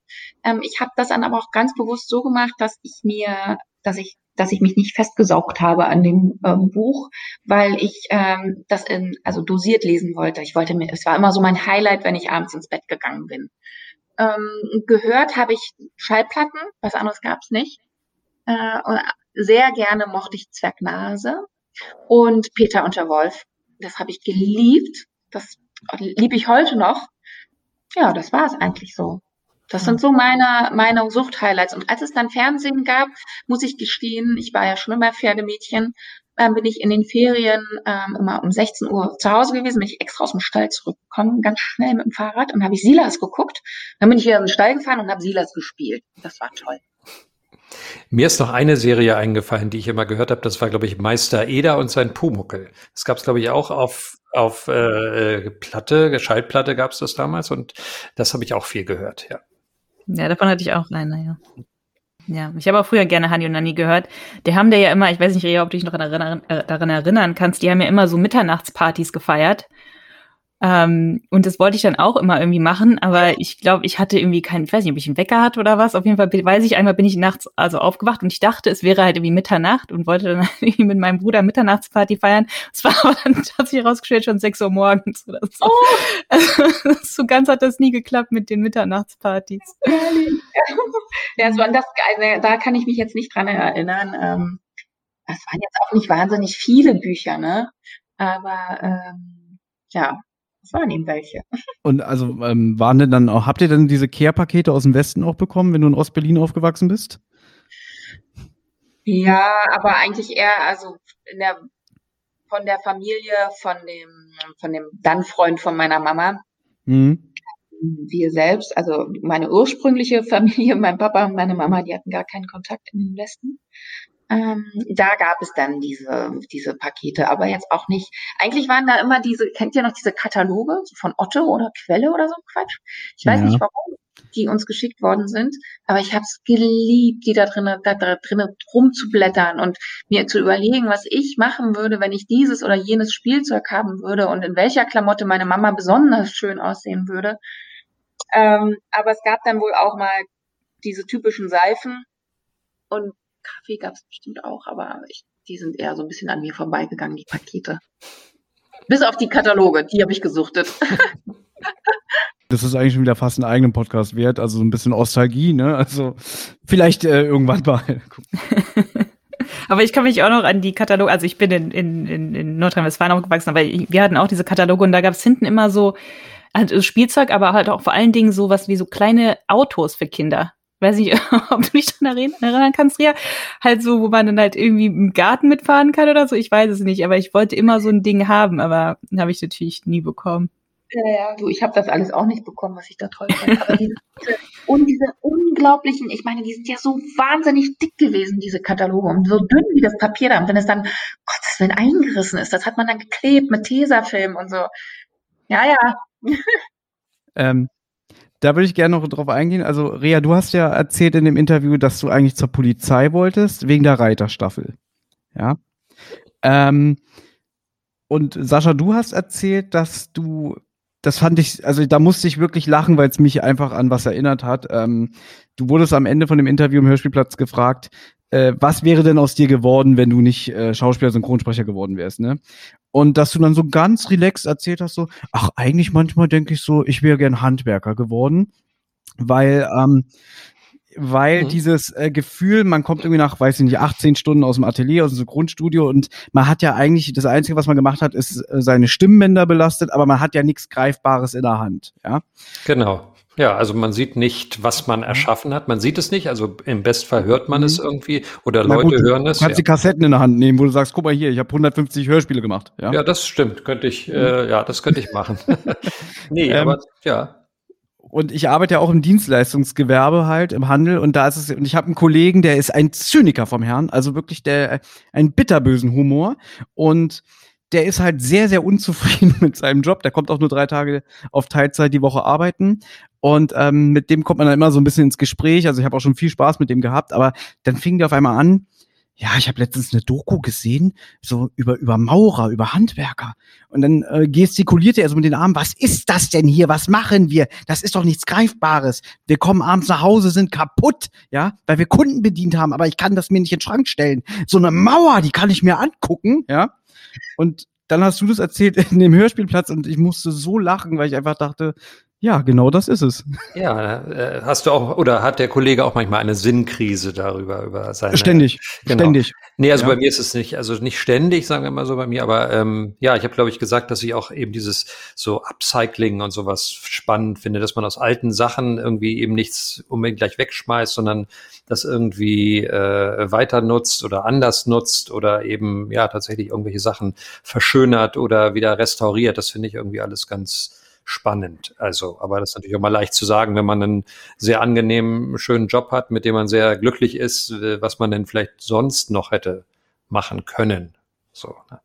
Ähm, ich habe das dann aber auch ganz bewusst so gemacht, dass ich mir, dass ich dass ich mich nicht festgesaugt habe an dem ähm, Buch, weil ich ähm, das in, also dosiert lesen wollte. Ich wollte mir, es war immer so mein Highlight, wenn ich abends ins Bett gegangen bin. Ähm, gehört habe ich Schallplatten, was anderes gab's nicht. Äh, und sehr gerne mochte ich Zwergnase und Peter und der Wolf. Das habe ich geliebt. Das liebe ich heute noch. Ja, das war es eigentlich so. Das sind so meine, meine Sucht-Highlights. Und als es dann Fernsehen gab, muss ich gestehen, ich war ja schon immer Pferdemädchen, ähm, bin ich in den Ferien ähm, immer um 16 Uhr zu Hause gewesen, bin ich extra aus dem Stall zurückgekommen, ganz schnell mit dem Fahrrad und habe ich Silas geguckt. Dann bin ich wieder in den Stall gefahren und habe Silas gespielt. Das war toll. Mir ist noch eine Serie eingefallen, die ich immer gehört habe. Das war, glaube ich, Meister Eder und sein Pumuckel. Das gab es, glaube ich, auch auf, auf äh, Platte, Schallplatte gab es das damals und das habe ich auch viel gehört, ja. Ja, davon hatte ich auch eine, ja. Ja, ich habe auch früher gerne Hani und Nani gehört. Die haben da ja immer, ich weiß nicht, ob du dich noch äh, daran erinnern kannst, die haben ja immer so Mitternachtspartys gefeiert. Ähm, und das wollte ich dann auch immer irgendwie machen, aber ich glaube, ich hatte irgendwie keinen, ich weiß nicht, ob ich einen Wecker hatte oder was. Auf jeden Fall weiß ich, einmal bin ich nachts also aufgewacht und ich dachte, es wäre halt irgendwie Mitternacht und wollte dann irgendwie mit meinem Bruder Mitternachtsparty feiern. Es war aber dann hat sich herausgestellt schon sechs Uhr morgens oder so. Oh. Also, so ganz hat das nie geklappt mit den Mitternachtspartys. ja, so an das, also, da kann ich mich jetzt nicht dran erinnern. Ähm, das waren jetzt auch nicht wahnsinnig viele Bücher, ne? Aber ähm, ja, es waren eben welche. Und also ähm, waren denn dann auch, habt ihr denn diese Care-Pakete aus dem Westen auch bekommen, wenn du in Ostberlin aufgewachsen bist? Ja, aber eigentlich eher, also der, von der Familie, von dem, von dem Dann-Freund von meiner Mama. Mhm. Wir selbst, also meine ursprüngliche Familie, mein Papa und meine Mama, die hatten gar keinen Kontakt in den Westen. Ähm, da gab es dann diese, diese Pakete, aber jetzt auch nicht. Eigentlich waren da immer diese, kennt ihr noch diese Kataloge von Otto oder Quelle oder so Quatsch? Ich weiß ja. nicht warum die uns geschickt worden sind, aber ich habe es geliebt, die da drinnen da, drinnen rumzublättern und mir zu überlegen, was ich machen würde, wenn ich dieses oder jenes Spielzeug haben würde und in welcher Klamotte meine Mama besonders schön aussehen würde. Ähm, aber es gab dann wohl auch mal diese typischen Seifen und Kaffee gab es bestimmt auch, aber ich, die sind eher so ein bisschen an mir vorbeigegangen, die Pakete. Bis auf die Kataloge, die habe ich gesuchtet. Das ist eigentlich schon wieder fast einen eigenen Podcast wert, also so ein bisschen Nostalgie, ne? Also vielleicht äh, irgendwann mal. aber ich kann mich auch noch an die Kataloge, also ich bin in, in, in, in Nordrhein-Westfalen aufgewachsen, aber wir hatten auch diese Kataloge und da gab es hinten immer so also Spielzeug, aber halt auch vor allen Dingen so was wie so kleine Autos für Kinder weiß nicht, ob du dich daran erinnern kannst, Ria, halt so, wo man dann halt irgendwie im Garten mitfahren kann oder so, ich weiß es nicht, aber ich wollte immer so ein Ding haben, aber habe ich natürlich nie bekommen. Ja, ja, du, ich habe das alles auch nicht bekommen, was ich da toll fand. Aber diese, und diese unglaublichen, ich meine, die sind ja so wahnsinnig dick gewesen, diese Kataloge, und so dünn wie das Papier da. Und wenn es dann, Gottes Willen, eingerissen ist, das hat man dann geklebt mit Tesafilm und so. Ja, ja. Ähm, da würde ich gerne noch drauf eingehen. Also, Rea, du hast ja erzählt in dem Interview, dass du eigentlich zur Polizei wolltest, wegen der Reiterstaffel. Ja. Ähm, und Sascha, du hast erzählt, dass du, das fand ich, also da musste ich wirklich lachen, weil es mich einfach an was erinnert hat. Ähm, du wurdest am Ende von dem Interview im Hörspielplatz gefragt, äh, was wäre denn aus dir geworden, wenn du nicht äh, Schauspieler, Synchronsprecher geworden wärst, ne? Und dass du dann so ganz relaxed erzählt hast, so, ach, eigentlich manchmal denke ich so, ich wäre gern Handwerker geworden, weil, ähm, weil mhm. dieses äh, Gefühl, man kommt irgendwie nach, weiß ich nicht, 18 Stunden aus dem Atelier, aus dem Grundstudio und man hat ja eigentlich, das Einzige, was man gemacht hat, ist äh, seine Stimmbänder belastet, aber man hat ja nichts Greifbares in der Hand, ja. Genau. Ja, also man sieht nicht, was man mhm. erschaffen hat. Man sieht es nicht. Also im Bestfall hört man mhm. es irgendwie oder Na Leute gut, hören es. Du kannst ja. die Kassetten in der Hand nehmen, wo du sagst, guck mal hier, ich habe 150 Hörspiele gemacht. Ja, ja das stimmt. Könnte ich, äh, ja, das könnte ich machen. nee, ähm, aber ja. Und ich arbeite ja auch im Dienstleistungsgewerbe halt, im Handel. Und da ist es, und ich habe einen Kollegen, der ist ein Zyniker vom Herrn, also wirklich der, einen bitterbösen Humor. Und der ist halt sehr, sehr unzufrieden mit seinem Job. Der kommt auch nur drei Tage auf Teilzeit die Woche arbeiten. Und ähm, mit dem kommt man dann immer so ein bisschen ins Gespräch. Also ich habe auch schon viel Spaß mit dem gehabt, aber dann fing der auf einmal an, ja, ich habe letztens eine Doku gesehen, so über, über Maurer, über Handwerker. Und dann äh, gestikulierte er so mit den Armen, was ist das denn hier? Was machen wir? Das ist doch nichts Greifbares. Wir kommen abends nach Hause, sind kaputt, ja, weil wir Kunden bedient haben, aber ich kann das mir nicht in den Schrank stellen. So eine Mauer, die kann ich mir angucken, ja. Und dann hast du das erzählt in dem Hörspielplatz und ich musste so lachen, weil ich einfach dachte, ja, genau das ist es. Ja, äh, hast du auch, oder hat der Kollege auch manchmal eine Sinnkrise darüber, über seine. Ständig, genau. ständig. Nee, also ja. bei mir ist es nicht, also nicht ständig, sagen wir mal so bei mir, aber ähm, ja, ich habe, glaube ich, gesagt, dass ich auch eben dieses so Upcycling und sowas spannend finde, dass man aus alten Sachen irgendwie eben nichts unbedingt gleich wegschmeißt, sondern das irgendwie äh, weiter nutzt oder anders nutzt oder eben ja tatsächlich irgendwelche Sachen verschönert oder wieder restauriert. Das finde ich irgendwie alles ganz spannend. Also, aber das ist natürlich auch mal leicht zu sagen, wenn man einen sehr angenehmen, schönen Job hat, mit dem man sehr glücklich ist, äh, was man denn vielleicht sonst noch hätte machen können. So. Ne?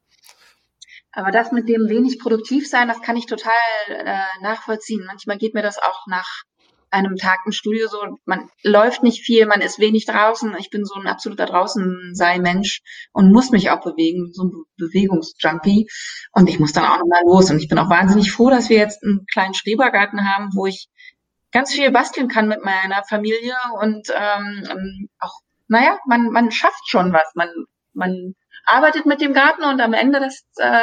Aber das mit dem wenig produktiv sein, das kann ich total äh, nachvollziehen. Manchmal geht mir das auch nach einem Tag im Studio so, man läuft nicht viel, man ist wenig draußen. Ich bin so ein absoluter draußen sei Mensch und muss mich auch bewegen, so ein Be Bewegungsjunkie. Und ich muss dann auch nochmal los. Und ich bin auch wahnsinnig froh, dass wir jetzt einen kleinen Schrebergarten haben, wo ich ganz viel basteln kann mit meiner Familie und ähm, auch, naja, man, man schafft schon was. Man, man arbeitet mit dem Garten und am Ende des äh,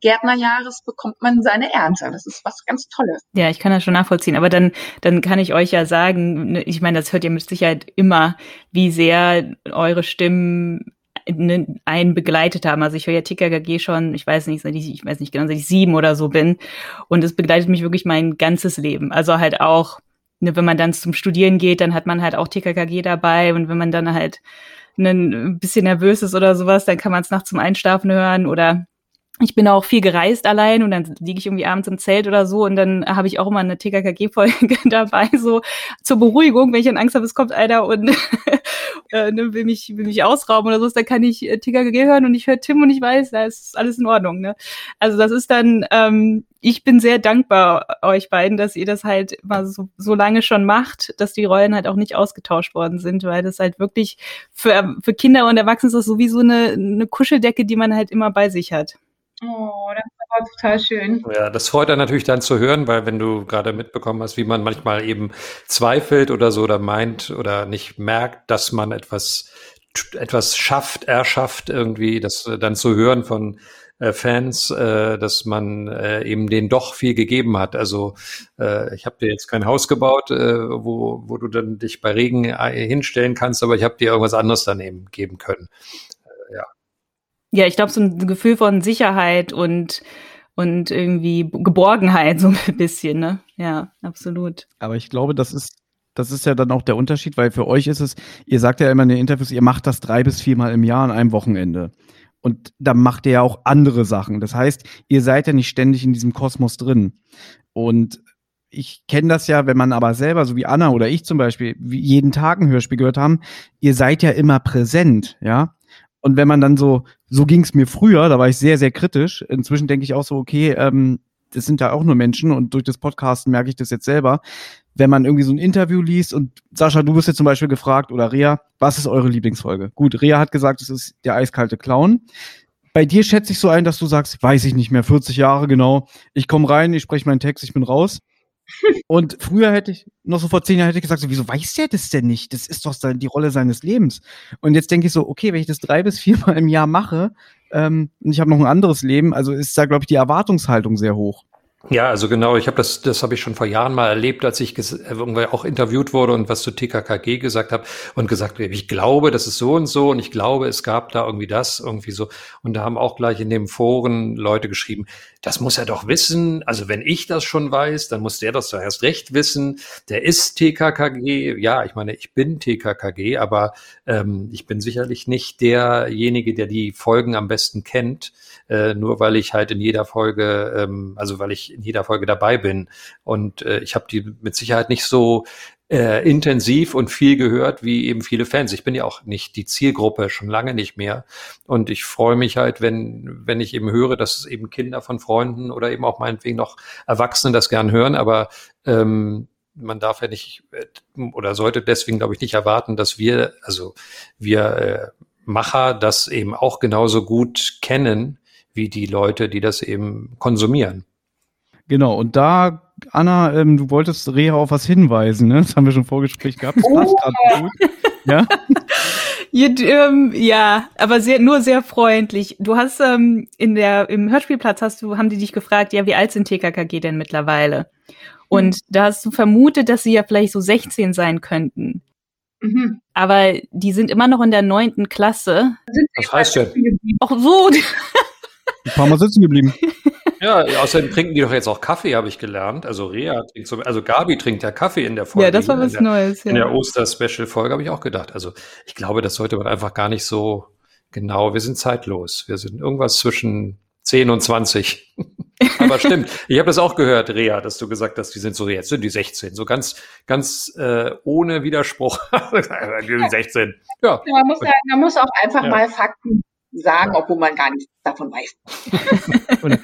Gärtnerjahres bekommt man seine Ernte. Das ist was ganz Tolles. Ja, ich kann das schon nachvollziehen. Aber dann, dann kann ich euch ja sagen, ne, ich meine, das hört ihr mit Sicherheit immer, wie sehr eure Stimmen ne, einen begleitet haben. Also ich höre ja TKKG schon, ich weiß nicht, ich weiß nicht genau, seit ich sieben oder so bin. Und es begleitet mich wirklich mein ganzes Leben. Also halt auch, ne, wenn man dann zum Studieren geht, dann hat man halt auch TKKG dabei. Und wenn man dann halt ein bisschen nervös ist oder sowas, dann kann man es nachts zum Einschlafen hören oder ich bin auch viel gereist allein und dann liege ich irgendwie abends im Zelt oder so und dann habe ich auch immer eine TKKG-Folge dabei, so zur Beruhigung, wenn ich dann Angst habe, es kommt einer und äh, ne, will, mich, will mich ausrauben oder so, dann kann ich äh, TKKG hören und ich höre Tim und ich weiß, da ist alles in Ordnung. Ne? Also das ist dann, ähm, ich bin sehr dankbar euch beiden, dass ihr das halt mal so, so lange schon macht, dass die Rollen halt auch nicht ausgetauscht worden sind, weil das halt wirklich für, für Kinder und Erwachsene ist das sowieso eine, eine Kuscheldecke, die man halt immer bei sich hat. Oh, das ist aber total schön. Ja, das freut dann natürlich dann zu hören, weil wenn du gerade mitbekommen hast, wie man manchmal eben zweifelt oder so oder meint oder nicht merkt, dass man etwas etwas schafft, erschafft irgendwie, das äh, dann zu hören von äh, Fans, äh, dass man eben denen doch viel gegeben hat. Also ich habe dir jetzt kein Haus gebaut, wo, wo du dann dich bei Regen hinstellen kannst, aber ich habe dir irgendwas anderes daneben geben können. Ja, ich glaube, so ein Gefühl von Sicherheit und und irgendwie Geborgenheit so ein bisschen, ne? Ja, absolut. Aber ich glaube, das ist das ist ja dann auch der Unterschied, weil für euch ist es, ihr sagt ja immer in den Interviews, ihr macht das drei bis viermal im Jahr an einem Wochenende. Und da macht ihr ja auch andere Sachen. Das heißt, ihr seid ja nicht ständig in diesem Kosmos drin. Und ich kenne das ja, wenn man aber selber, so wie Anna oder ich zum Beispiel, jeden Tag ein Hörspiel gehört haben, ihr seid ja immer präsent, ja. Und wenn man dann so, so ging es mir früher, da war ich sehr, sehr kritisch. Inzwischen denke ich auch so, okay, ähm, das sind ja auch nur Menschen und durch das Podcasten merke ich das jetzt selber. Wenn man irgendwie so ein Interview liest und Sascha, du wirst jetzt zum Beispiel gefragt oder Rea, was ist eure Lieblingsfolge? Gut, Rea hat gesagt, es ist der eiskalte Clown. Bei dir schätze ich so ein, dass du sagst, weiß ich nicht mehr, 40 Jahre genau. Ich komme rein, ich spreche meinen Text, ich bin raus. Und früher hätte ich, noch so vor zehn Jahren hätte ich gesagt, so, wieso weiß der das denn nicht? Das ist doch die Rolle seines Lebens. Und jetzt denke ich so, okay, wenn ich das drei bis viermal im Jahr mache, ähm, und ich habe noch ein anderes Leben, also ist da, glaube ich, die Erwartungshaltung sehr hoch. Ja, also genau, ich habe das, das habe ich schon vor Jahren mal erlebt, als ich irgendwie auch interviewt wurde und was zu TKKG gesagt habe und gesagt, ich glaube, das ist so und so und ich glaube, es gab da irgendwie das, irgendwie so. Und da haben auch gleich in dem Foren Leute geschrieben, das muss er doch wissen. Also wenn ich das schon weiß, dann muss der das doch erst recht wissen. Der ist TKKG. Ja, ich meine, ich bin TKKG, aber ähm, ich bin sicherlich nicht derjenige, der die Folgen am besten kennt, äh, nur weil ich halt in jeder Folge, ähm, also weil ich in jeder Folge dabei bin. Und äh, ich habe die mit Sicherheit nicht so äh, intensiv und viel gehört wie eben viele Fans. Ich bin ja auch nicht die Zielgruppe, schon lange nicht mehr. Und ich freue mich halt, wenn, wenn ich eben höre, dass es eben Kinder von Freunden oder eben auch meinetwegen noch Erwachsene das gern hören, aber ähm, man darf ja nicht äh, oder sollte deswegen, glaube ich, nicht erwarten, dass wir, also wir äh, Macher das eben auch genauso gut kennen wie die Leute, die das eben konsumieren. Genau, und da, Anna, ähm, du wolltest Reha auf was hinweisen, ne? Das haben wir schon Vorgespräch gehabt. Das passt oh. gut. Ja? ja, ähm, ja, aber sehr, nur sehr freundlich. Du hast ähm, in der, im Hörspielplatz hast du, haben die dich gefragt, ja, wie alt sind TKKG denn mittlerweile? Und mhm. da hast du vermutet, dass sie ja vielleicht so 16 sein könnten. Mhm. Aber die sind immer noch in der neunten Klasse. Was heißt ja? Auch so. Ein paar Mal sitzen geblieben. Ja, außerdem trinken die doch jetzt auch Kaffee, habe ich gelernt. Also Rea trinkt so, also Gabi trinkt ja Kaffee in der Folge. Ja, das war was der, Neues. Ja. In der Oster-Special-Folge habe ich auch gedacht. Also ich glaube, das sollte man einfach gar nicht so genau. Wir sind zeitlos. Wir sind irgendwas zwischen 10 und 20. Aber stimmt, ich habe das auch gehört, Rea, dass du gesagt hast, die sind so, jetzt sind die 16. So ganz, ganz äh, ohne Widerspruch. die sind 16. Ja. Man, muss, man muss auch einfach ja. mal Fakten sagen, obwohl man gar nichts davon weiß. oder,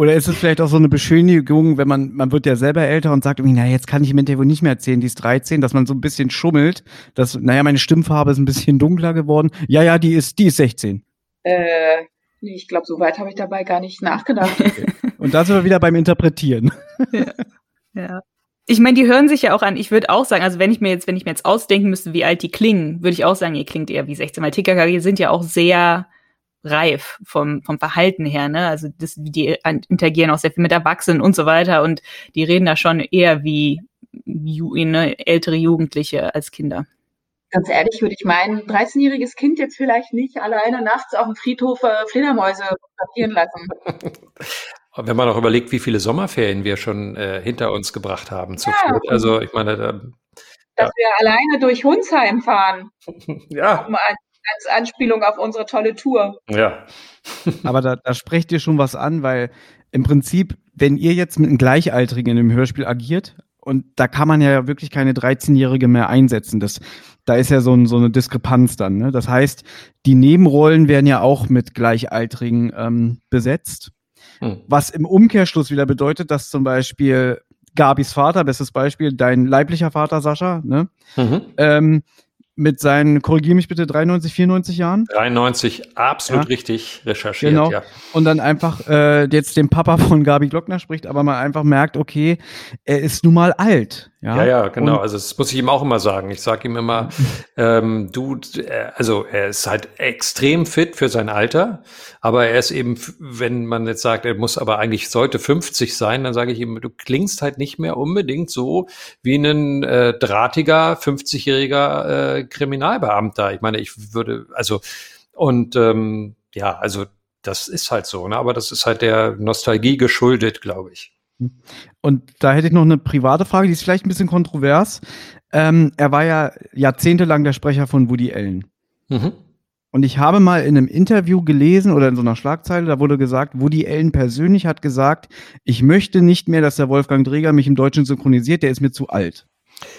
oder ist es vielleicht auch so eine Beschönigung, wenn man, man wird ja selber älter und sagt irgendwie, na, jetzt kann ich im Interview nicht mehr erzählen, die ist 13, dass man so ein bisschen schummelt, dass, naja, meine Stimmfarbe ist ein bisschen dunkler geworden. Ja, ja, die ist, die ist 16. Äh, nee, ich glaube, so weit habe ich dabei gar nicht nachgedacht. Okay. Und da sind wir wieder beim Interpretieren. Ja. ja. Ich meine, die hören sich ja auch an. Ich würde auch sagen, also wenn ich mir jetzt, wenn ich mir jetzt ausdenken müsste, wie alt die klingen, würde ich auch sagen, ihr klingt eher wie 16, weil TKKG sind ja auch sehr reif vom, vom Verhalten her, ne? Also das, die interagieren auch sehr viel mit Erwachsenen und so weiter und die reden da schon eher wie, ne, ältere Jugendliche als Kinder. Ganz ehrlich würde ich meinen, 13-jähriges Kind jetzt vielleicht nicht alleine nachts auf dem Friedhof äh, Fledermäuse fotografieren lassen. Wenn man auch überlegt, wie viele Sommerferien wir schon äh, hinter uns gebracht haben zu ja. Also ich meine, da, dass ja. wir alleine durch Hunsheim fahren. ja. Um ein als Anspielung auf unsere tolle Tour. Ja. Aber da, da sprecht ihr schon was an, weil im Prinzip, wenn ihr jetzt mit einem Gleichaltrigen in einem Hörspiel agiert, und da kann man ja wirklich keine 13-Jährige mehr einsetzen. Das, da ist ja so, ein, so eine Diskrepanz dann. Ne? Das heißt, die Nebenrollen werden ja auch mit Gleichaltrigen ähm, besetzt. Hm. Was im Umkehrschluss wieder bedeutet, dass zum Beispiel Gabis Vater, bestes Beispiel, dein leiblicher Vater Sascha, ne? Mhm. Ähm, mit seinen, korrigiere mich bitte, 93, 94 Jahren? 93, absolut ja. richtig recherchiert, genau. ja. Und dann einfach äh, jetzt den Papa von Gabi Glockner spricht, aber man einfach merkt, okay, er ist nun mal alt. Ja, ja, ja genau. Und also das muss ich ihm auch immer sagen. Ich sage ihm immer, ähm, du, äh, also er ist halt extrem fit für sein Alter, aber er ist eben, wenn man jetzt sagt, er muss aber eigentlich sollte 50 sein, dann sage ich ihm, du klingst halt nicht mehr unbedingt so wie ein äh, drahtiger 50-jähriger äh, Kriminalbeamter. Ich meine, ich würde, also und ähm, ja, also das ist halt so, ne? Aber das ist halt der Nostalgie geschuldet, glaube ich. Und da hätte ich noch eine private Frage, die ist vielleicht ein bisschen kontrovers. Ähm, er war ja jahrzehntelang der Sprecher von Woody Allen. Mhm. Und ich habe mal in einem Interview gelesen oder in so einer Schlagzeile, da wurde gesagt, Woody Allen persönlich hat gesagt, ich möchte nicht mehr, dass der Wolfgang Dreger mich im Deutschen synchronisiert, der ist mir zu alt.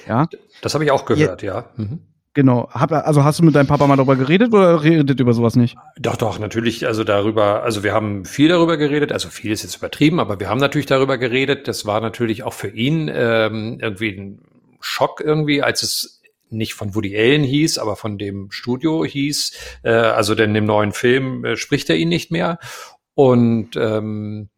Ja. Das habe ich auch gehört, ja. ja. Mhm. Genau. Hab, also hast du mit deinem Papa mal darüber geredet oder redet über sowas nicht? Doch, doch, natürlich. Also darüber, also wir haben viel darüber geredet. Also viel ist jetzt übertrieben, aber wir haben natürlich darüber geredet. Das war natürlich auch für ihn ähm, irgendwie ein Schock irgendwie, als es nicht von Woody Allen hieß, aber von dem Studio hieß. Äh, also denn im neuen Film äh, spricht er ihn nicht mehr. Und ähm, äh,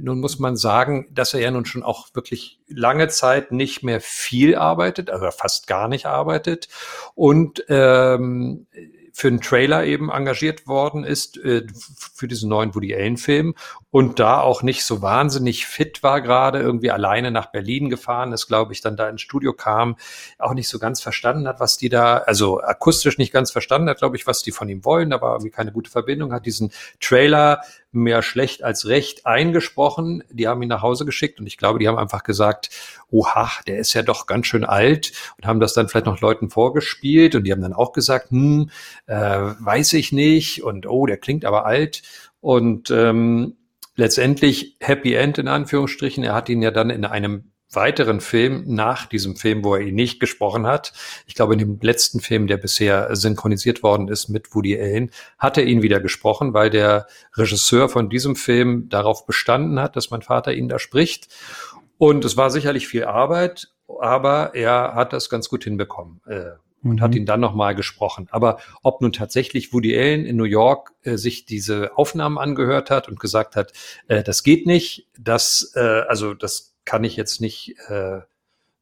nun muss man sagen, dass er ja nun schon auch wirklich lange Zeit nicht mehr viel arbeitet, also fast gar nicht arbeitet. Und ähm, für einen Trailer eben engagiert worden ist äh, für diesen neuen Woody Allen Film und da auch nicht so wahnsinnig fit war gerade irgendwie alleine nach Berlin gefahren ist, glaube ich, dann da ins Studio kam, auch nicht so ganz verstanden hat, was die da, also akustisch nicht ganz verstanden hat, glaube ich, was die von ihm wollen, aber irgendwie keine gute Verbindung hat, diesen Trailer mehr schlecht als recht eingesprochen. Die haben ihn nach Hause geschickt und ich glaube, die haben einfach gesagt, oha, der ist ja doch ganz schön alt und haben das dann vielleicht noch Leuten vorgespielt und die haben dann auch gesagt, hm, äh, weiß ich nicht und oh, der klingt aber alt und ähm, letztendlich Happy End in Anführungsstrichen. Er hat ihn ja dann in einem weiteren Film nach diesem Film, wo er ihn nicht gesprochen hat. Ich glaube, in dem letzten Film, der bisher synchronisiert worden ist mit Woody Allen, hat er ihn wieder gesprochen, weil der Regisseur von diesem Film darauf bestanden hat, dass mein Vater ihn da spricht. Und es war sicherlich viel Arbeit, aber er hat das ganz gut hinbekommen. Äh, und mhm. hat ihn dann nochmal gesprochen. Aber ob nun tatsächlich Woody Allen in New York äh, sich diese Aufnahmen angehört hat und gesagt hat, äh, das geht nicht, das, äh, also das kann ich jetzt nicht äh,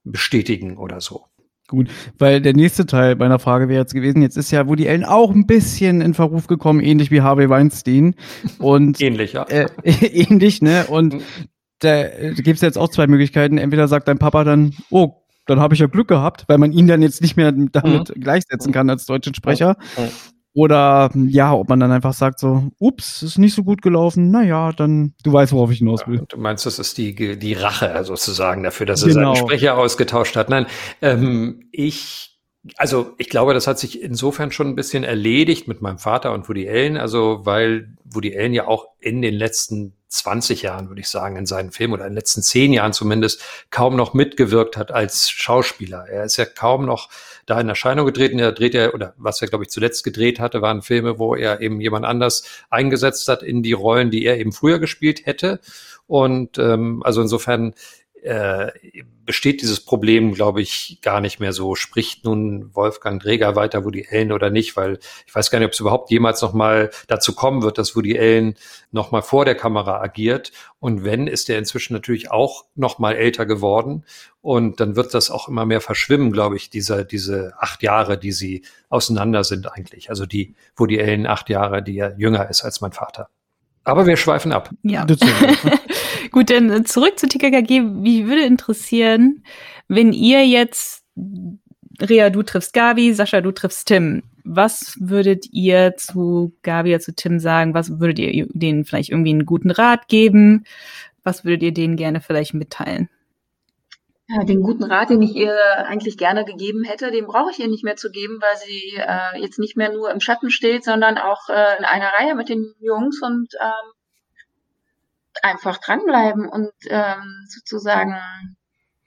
bestätigen oder so. Gut, weil der nächste Teil meiner Frage wäre jetzt gewesen, jetzt ist ja Woody Allen auch ein bisschen in Verruf gekommen, ähnlich wie Harvey Weinstein. Und ähnlich, ja. Äh, ähnlich, ne? Und mhm. da, da gibt es jetzt auch zwei Möglichkeiten. Entweder sagt dein Papa dann, oh, dann habe ich ja Glück gehabt, weil man ihn dann jetzt nicht mehr damit mhm. gleichsetzen kann als deutschen Sprecher. Mhm. Oder ja, ob man dann einfach sagt so, ups, ist nicht so gut gelaufen, naja, dann, du weißt, worauf ich hinaus will. Ja, du meinst, das ist die, die Rache sozusagen dafür, dass er genau. seinen Sprecher ausgetauscht hat. Nein, ähm, ich also ich glaube, das hat sich insofern schon ein bisschen erledigt mit meinem Vater und Woody Allen, also weil Woody Allen ja auch in den letzten 20 Jahren, würde ich sagen, in seinen Filmen oder in den letzten zehn Jahren zumindest kaum noch mitgewirkt hat als Schauspieler. Er ist ja kaum noch da in Erscheinung getreten. Er dreht ja, oder was er, glaube ich, zuletzt gedreht hatte, waren Filme, wo er eben jemand anders eingesetzt hat in die Rollen, die er eben früher gespielt hätte. Und ähm, also insofern äh, besteht dieses Problem, glaube ich, gar nicht mehr so. Spricht nun Wolfgang Dreger weiter Woody Allen oder nicht, weil ich weiß gar nicht, ob es überhaupt jemals noch mal dazu kommen wird, dass Woody Allen noch mal vor der Kamera agiert. Und wenn, ist er inzwischen natürlich auch noch mal älter geworden. Und dann wird das auch immer mehr verschwimmen, glaube ich, diese, diese acht Jahre, die sie auseinander sind eigentlich. Also die Woody Allen acht Jahre, die er jünger ist als mein Vater. Aber wir schweifen ab. Ja. Gut, dann zurück zu TKKG. Wie würde interessieren, wenn ihr jetzt, Rea, du triffst Gabi, Sascha, du triffst Tim. Was würdet ihr zu Gabi oder zu Tim sagen? Was würdet ihr denen vielleicht irgendwie einen guten Rat geben? Was würdet ihr denen gerne vielleicht mitteilen? Ja, den guten Rat, den ich ihr eigentlich gerne gegeben hätte, den brauche ich ihr nicht mehr zu geben, weil sie äh, jetzt nicht mehr nur im Schatten steht, sondern auch äh, in einer Reihe mit den Jungs und ähm, einfach dranbleiben und ähm, sozusagen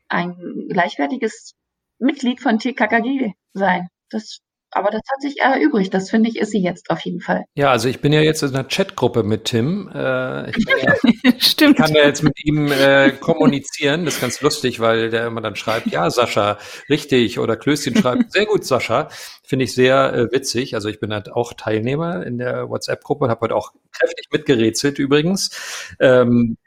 ein gleichwertiges Mitglied von TKKG sein. Das aber das hat sich erübrigt. Das finde ich, ist sie jetzt auf jeden Fall. Ja, also ich bin ja jetzt in einer Chatgruppe mit Tim. Äh, ich, ja, Stimmt. kann ja jetzt mit ihm äh, kommunizieren. Das ist ganz lustig, weil der immer dann schreibt, ja, Sascha, richtig. Oder Klößchen schreibt, sehr gut, Sascha. Finde ich sehr äh, witzig. Also ich bin halt auch Teilnehmer in der WhatsApp-Gruppe und habe heute auch kräftig mitgerätselt übrigens. Ähm,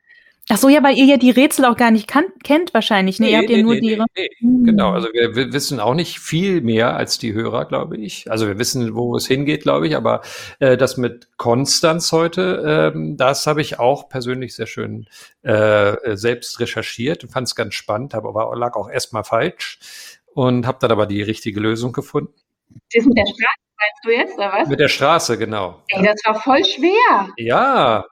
Ach so, ja, weil ihr ja die Rätsel auch gar nicht kan kennt wahrscheinlich, ne? Nee, ihr habt ja nur nee, die. Nee, hm. Genau, also wir, wir, wissen auch nicht viel mehr als die Hörer, glaube ich. Also wir wissen, wo es hingeht, glaube ich, aber äh, das mit Konstanz heute, ähm, das habe ich auch persönlich sehr schön äh, selbst recherchiert und fand es ganz spannend, aber lag auch erstmal falsch und habe dann aber die richtige Lösung gefunden. Das mit der Straße meinst du jetzt, oder was? Mit der Straße, genau. Ey, das war voll schwer. Ja,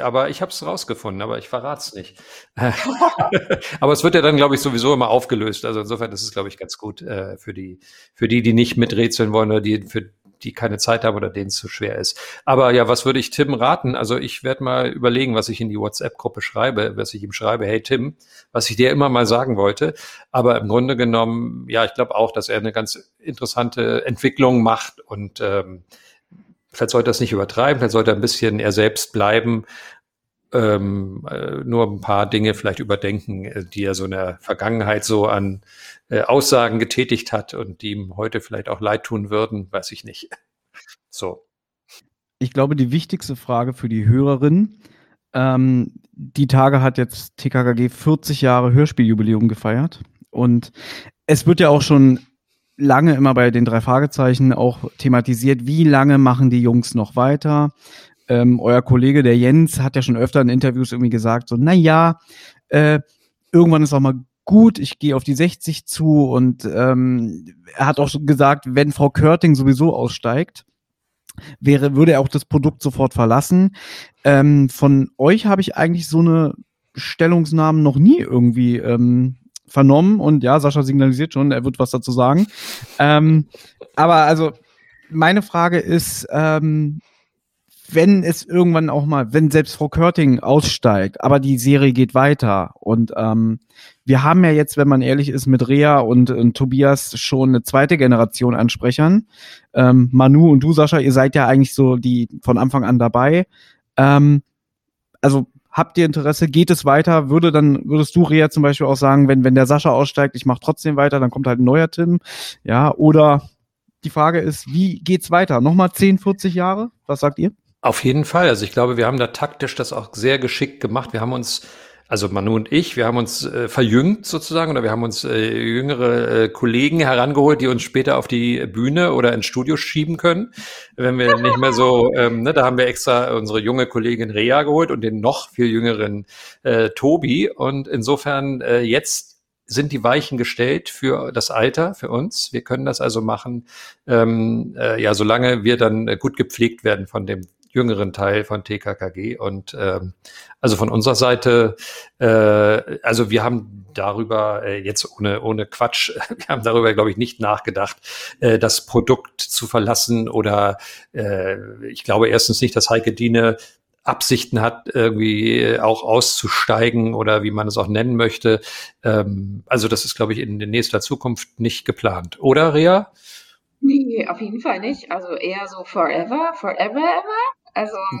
aber ich habe es rausgefunden, aber ich verrate es nicht. aber es wird ja dann, glaube ich, sowieso immer aufgelöst. Also insofern ist es, glaube ich, ganz gut äh, für die, für die, die nicht miträtseln wollen oder die, für die keine Zeit haben oder denen es zu schwer ist. Aber ja, was würde ich Tim raten? Also ich werde mal überlegen, was ich in die WhatsApp-Gruppe schreibe, was ich ihm schreibe, hey Tim, was ich dir immer mal sagen wollte. Aber im Grunde genommen, ja, ich glaube auch, dass er eine ganz interessante Entwicklung macht und ähm, Vielleicht sollte er es nicht übertreiben, vielleicht sollte er ein bisschen er selbst bleiben, ähm, äh, nur ein paar Dinge vielleicht überdenken, äh, die er so in der Vergangenheit so an äh, Aussagen getätigt hat und die ihm heute vielleicht auch leid tun würden, weiß ich nicht. So. Ich glaube, die wichtigste Frage für die Hörerin, ähm, die Tage hat jetzt TKKG 40 Jahre Hörspieljubiläum gefeiert und es wird ja auch schon lange immer bei den drei Fragezeichen auch thematisiert, wie lange machen die Jungs noch weiter? Ähm, euer Kollege, der Jens, hat ja schon öfter in Interviews irgendwie gesagt, so, na ja, äh, irgendwann ist auch mal gut, ich gehe auf die 60 zu und ähm, er hat auch schon gesagt, wenn Frau Körting sowieso aussteigt, wäre, würde er auch das Produkt sofort verlassen. Ähm, von euch habe ich eigentlich so eine Stellungsnahmen noch nie irgendwie ähm, vernommen und ja, Sascha signalisiert schon, er wird was dazu sagen. Ähm, aber also, meine Frage ist, ähm, wenn es irgendwann auch mal, wenn selbst Frau Körting aussteigt, aber die Serie geht weiter und ähm, wir haben ja jetzt, wenn man ehrlich ist, mit Rea und, und Tobias schon eine zweite Generation an Sprechern. Ähm, Manu und du, Sascha, ihr seid ja eigentlich so die von Anfang an dabei. Ähm, also habt ihr Interesse, geht es weiter? Würde dann, würdest du, Rea, zum Beispiel auch sagen, wenn, wenn der Sascha aussteigt, ich mache trotzdem weiter, dann kommt halt ein neuer Tim. Ja, oder die Frage ist, wie geht's weiter? Nochmal 10, 40 Jahre? Was sagt ihr? Auf jeden Fall. Also ich glaube, wir haben da taktisch das auch sehr geschickt gemacht. Wir haben uns also Manu und ich, wir haben uns äh, verjüngt sozusagen oder wir haben uns äh, jüngere äh, Kollegen herangeholt, die uns später auf die Bühne oder ins Studio schieben können, wenn wir nicht mehr so, ähm, ne, da haben wir extra unsere junge Kollegin Rea geholt und den noch viel jüngeren äh, Tobi und insofern äh, jetzt sind die Weichen gestellt für das Alter, für uns. Wir können das also machen, ähm, äh, ja, solange wir dann äh, gut gepflegt werden von dem jüngeren Teil von TKKG. Und ähm, also von unserer Seite, äh, also wir haben darüber äh, jetzt ohne, ohne Quatsch, wir haben darüber, glaube ich, nicht nachgedacht, äh, das Produkt zu verlassen oder äh, ich glaube erstens nicht, dass Heike Diene Absichten hat, irgendwie auch auszusteigen oder wie man es auch nennen möchte. Ähm, also das ist, glaube ich, in, in nächster Zukunft nicht geplant. Oder, Rea? Nee, auf jeden Fall nicht. Also eher so forever, forever, ever. Also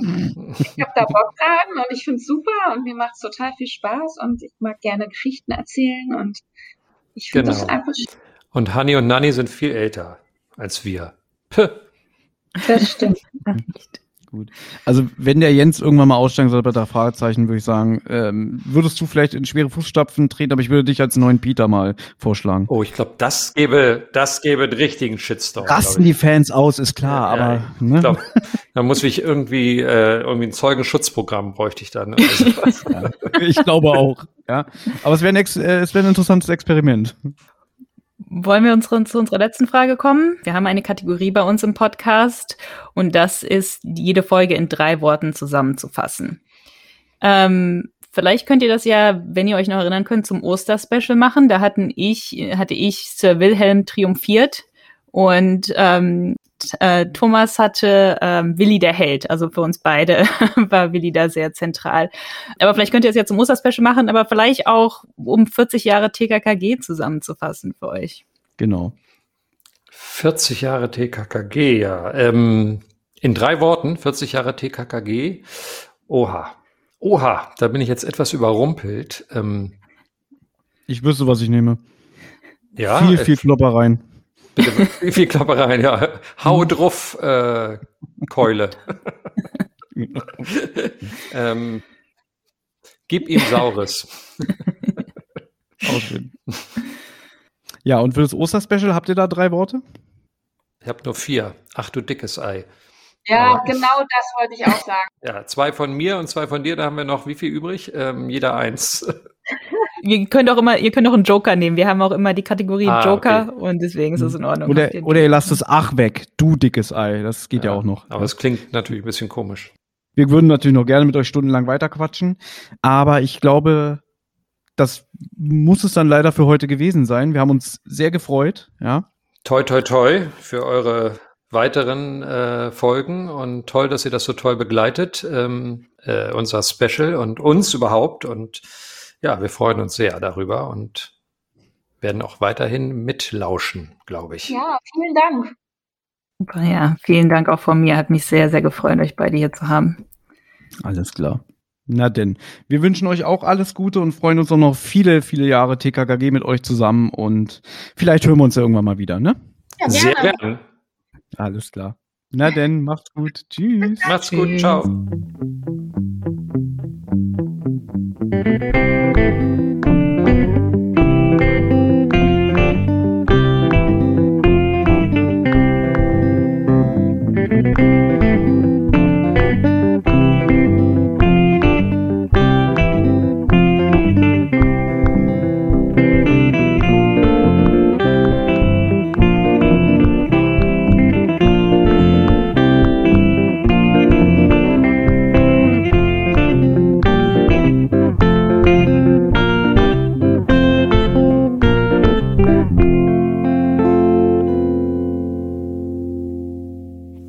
ich habe da Bock dran und ich finde es super und mir macht es total viel Spaß und ich mag gerne Geschichten erzählen und ich finde genau. das einfach Und Hani und Nani sind viel älter als wir. Puh. Das stimmt. Gut. Also wenn der Jens irgendwann mal aussteigen soll bei der Fragezeichen, würde ich sagen, ähm, würdest du vielleicht in schwere Fußstapfen treten, aber ich würde dich als neuen Peter mal vorschlagen. Oh, ich glaube, das gäbe, das gäbe einen richtigen Shitstorm. Rasten die Fans aus, ist klar, ja, aber. Ja, ne? glaub, da muss ich irgendwie, äh, irgendwie ein Zeugenschutzprogramm bräuchte ich dann. Also, ja, ich glaube auch, ja. Aber es wäre ein, äh, es wäre ein interessantes Experiment. Wollen wir unsere, zu unserer letzten Frage kommen? Wir haben eine Kategorie bei uns im Podcast und das ist, jede Folge in drei Worten zusammenzufassen. Ähm, vielleicht könnt ihr das ja, wenn ihr euch noch erinnern könnt, zum Osterspecial machen. Da hatten ich, hatte ich Sir Wilhelm triumphiert und ähm, äh, Thomas hatte ähm, Willi der Held. Also für uns beide war Willi da sehr zentral. Aber vielleicht könnt ihr es ja zum Osterspecial machen, aber vielleicht auch, um 40 Jahre TKKG zusammenzufassen für euch. Genau. 40 Jahre TKKG, ja. Ähm, in drei Worten, 40 Jahre TKKG. Oha. Oha, da bin ich jetzt etwas überrumpelt. Ähm, ich wüsste, was ich nehme. Ja. Viel, viel Kloppereien. Bitte, wie viel Klappereien, ja. Hau drauf, äh, Keule. ähm, gib ihm Saures. Auch schön. Ja, und für das Osterspecial habt ihr da drei Worte? Ich habe nur vier. Ach du dickes Ei. Ja, Aber, genau das wollte ich auch sagen. Ja, zwei von mir und zwei von dir, da haben wir noch wie viel übrig? Ähm, jeder eins. ihr könnt auch immer, ihr könnt auch einen Joker nehmen. Wir haben auch immer die Kategorie ah, Joker okay. und deswegen ist es in Ordnung. Oder, oder ihr lasst es Ach weg, du dickes Ei. Das geht ja, ja auch noch. Aber es klingt natürlich ein bisschen komisch. Wir würden natürlich noch gerne mit euch stundenlang weiterquatschen, aber ich glaube, das muss es dann leider für heute gewesen sein. Wir haben uns sehr gefreut, ja. Toi, toi, toi für eure weiteren äh, Folgen und toll, dass ihr das so toll begleitet, ähm, äh, unser Special und uns überhaupt und ja, wir freuen uns sehr darüber und werden auch weiterhin mitlauschen, glaube ich. Ja, vielen Dank. Ja, vielen Dank auch von mir. Hat mich sehr, sehr gefreut, euch beide hier zu haben. Alles klar. Na denn, wir wünschen euch auch alles Gute und freuen uns auch noch viele, viele Jahre TKKG mit euch zusammen und vielleicht hören wir uns ja irgendwann mal wieder, ne? Ja, gerne. Sehr gerne. Alles klar. Na denn, macht's gut. Tschüss. Macht's gut. Ciao.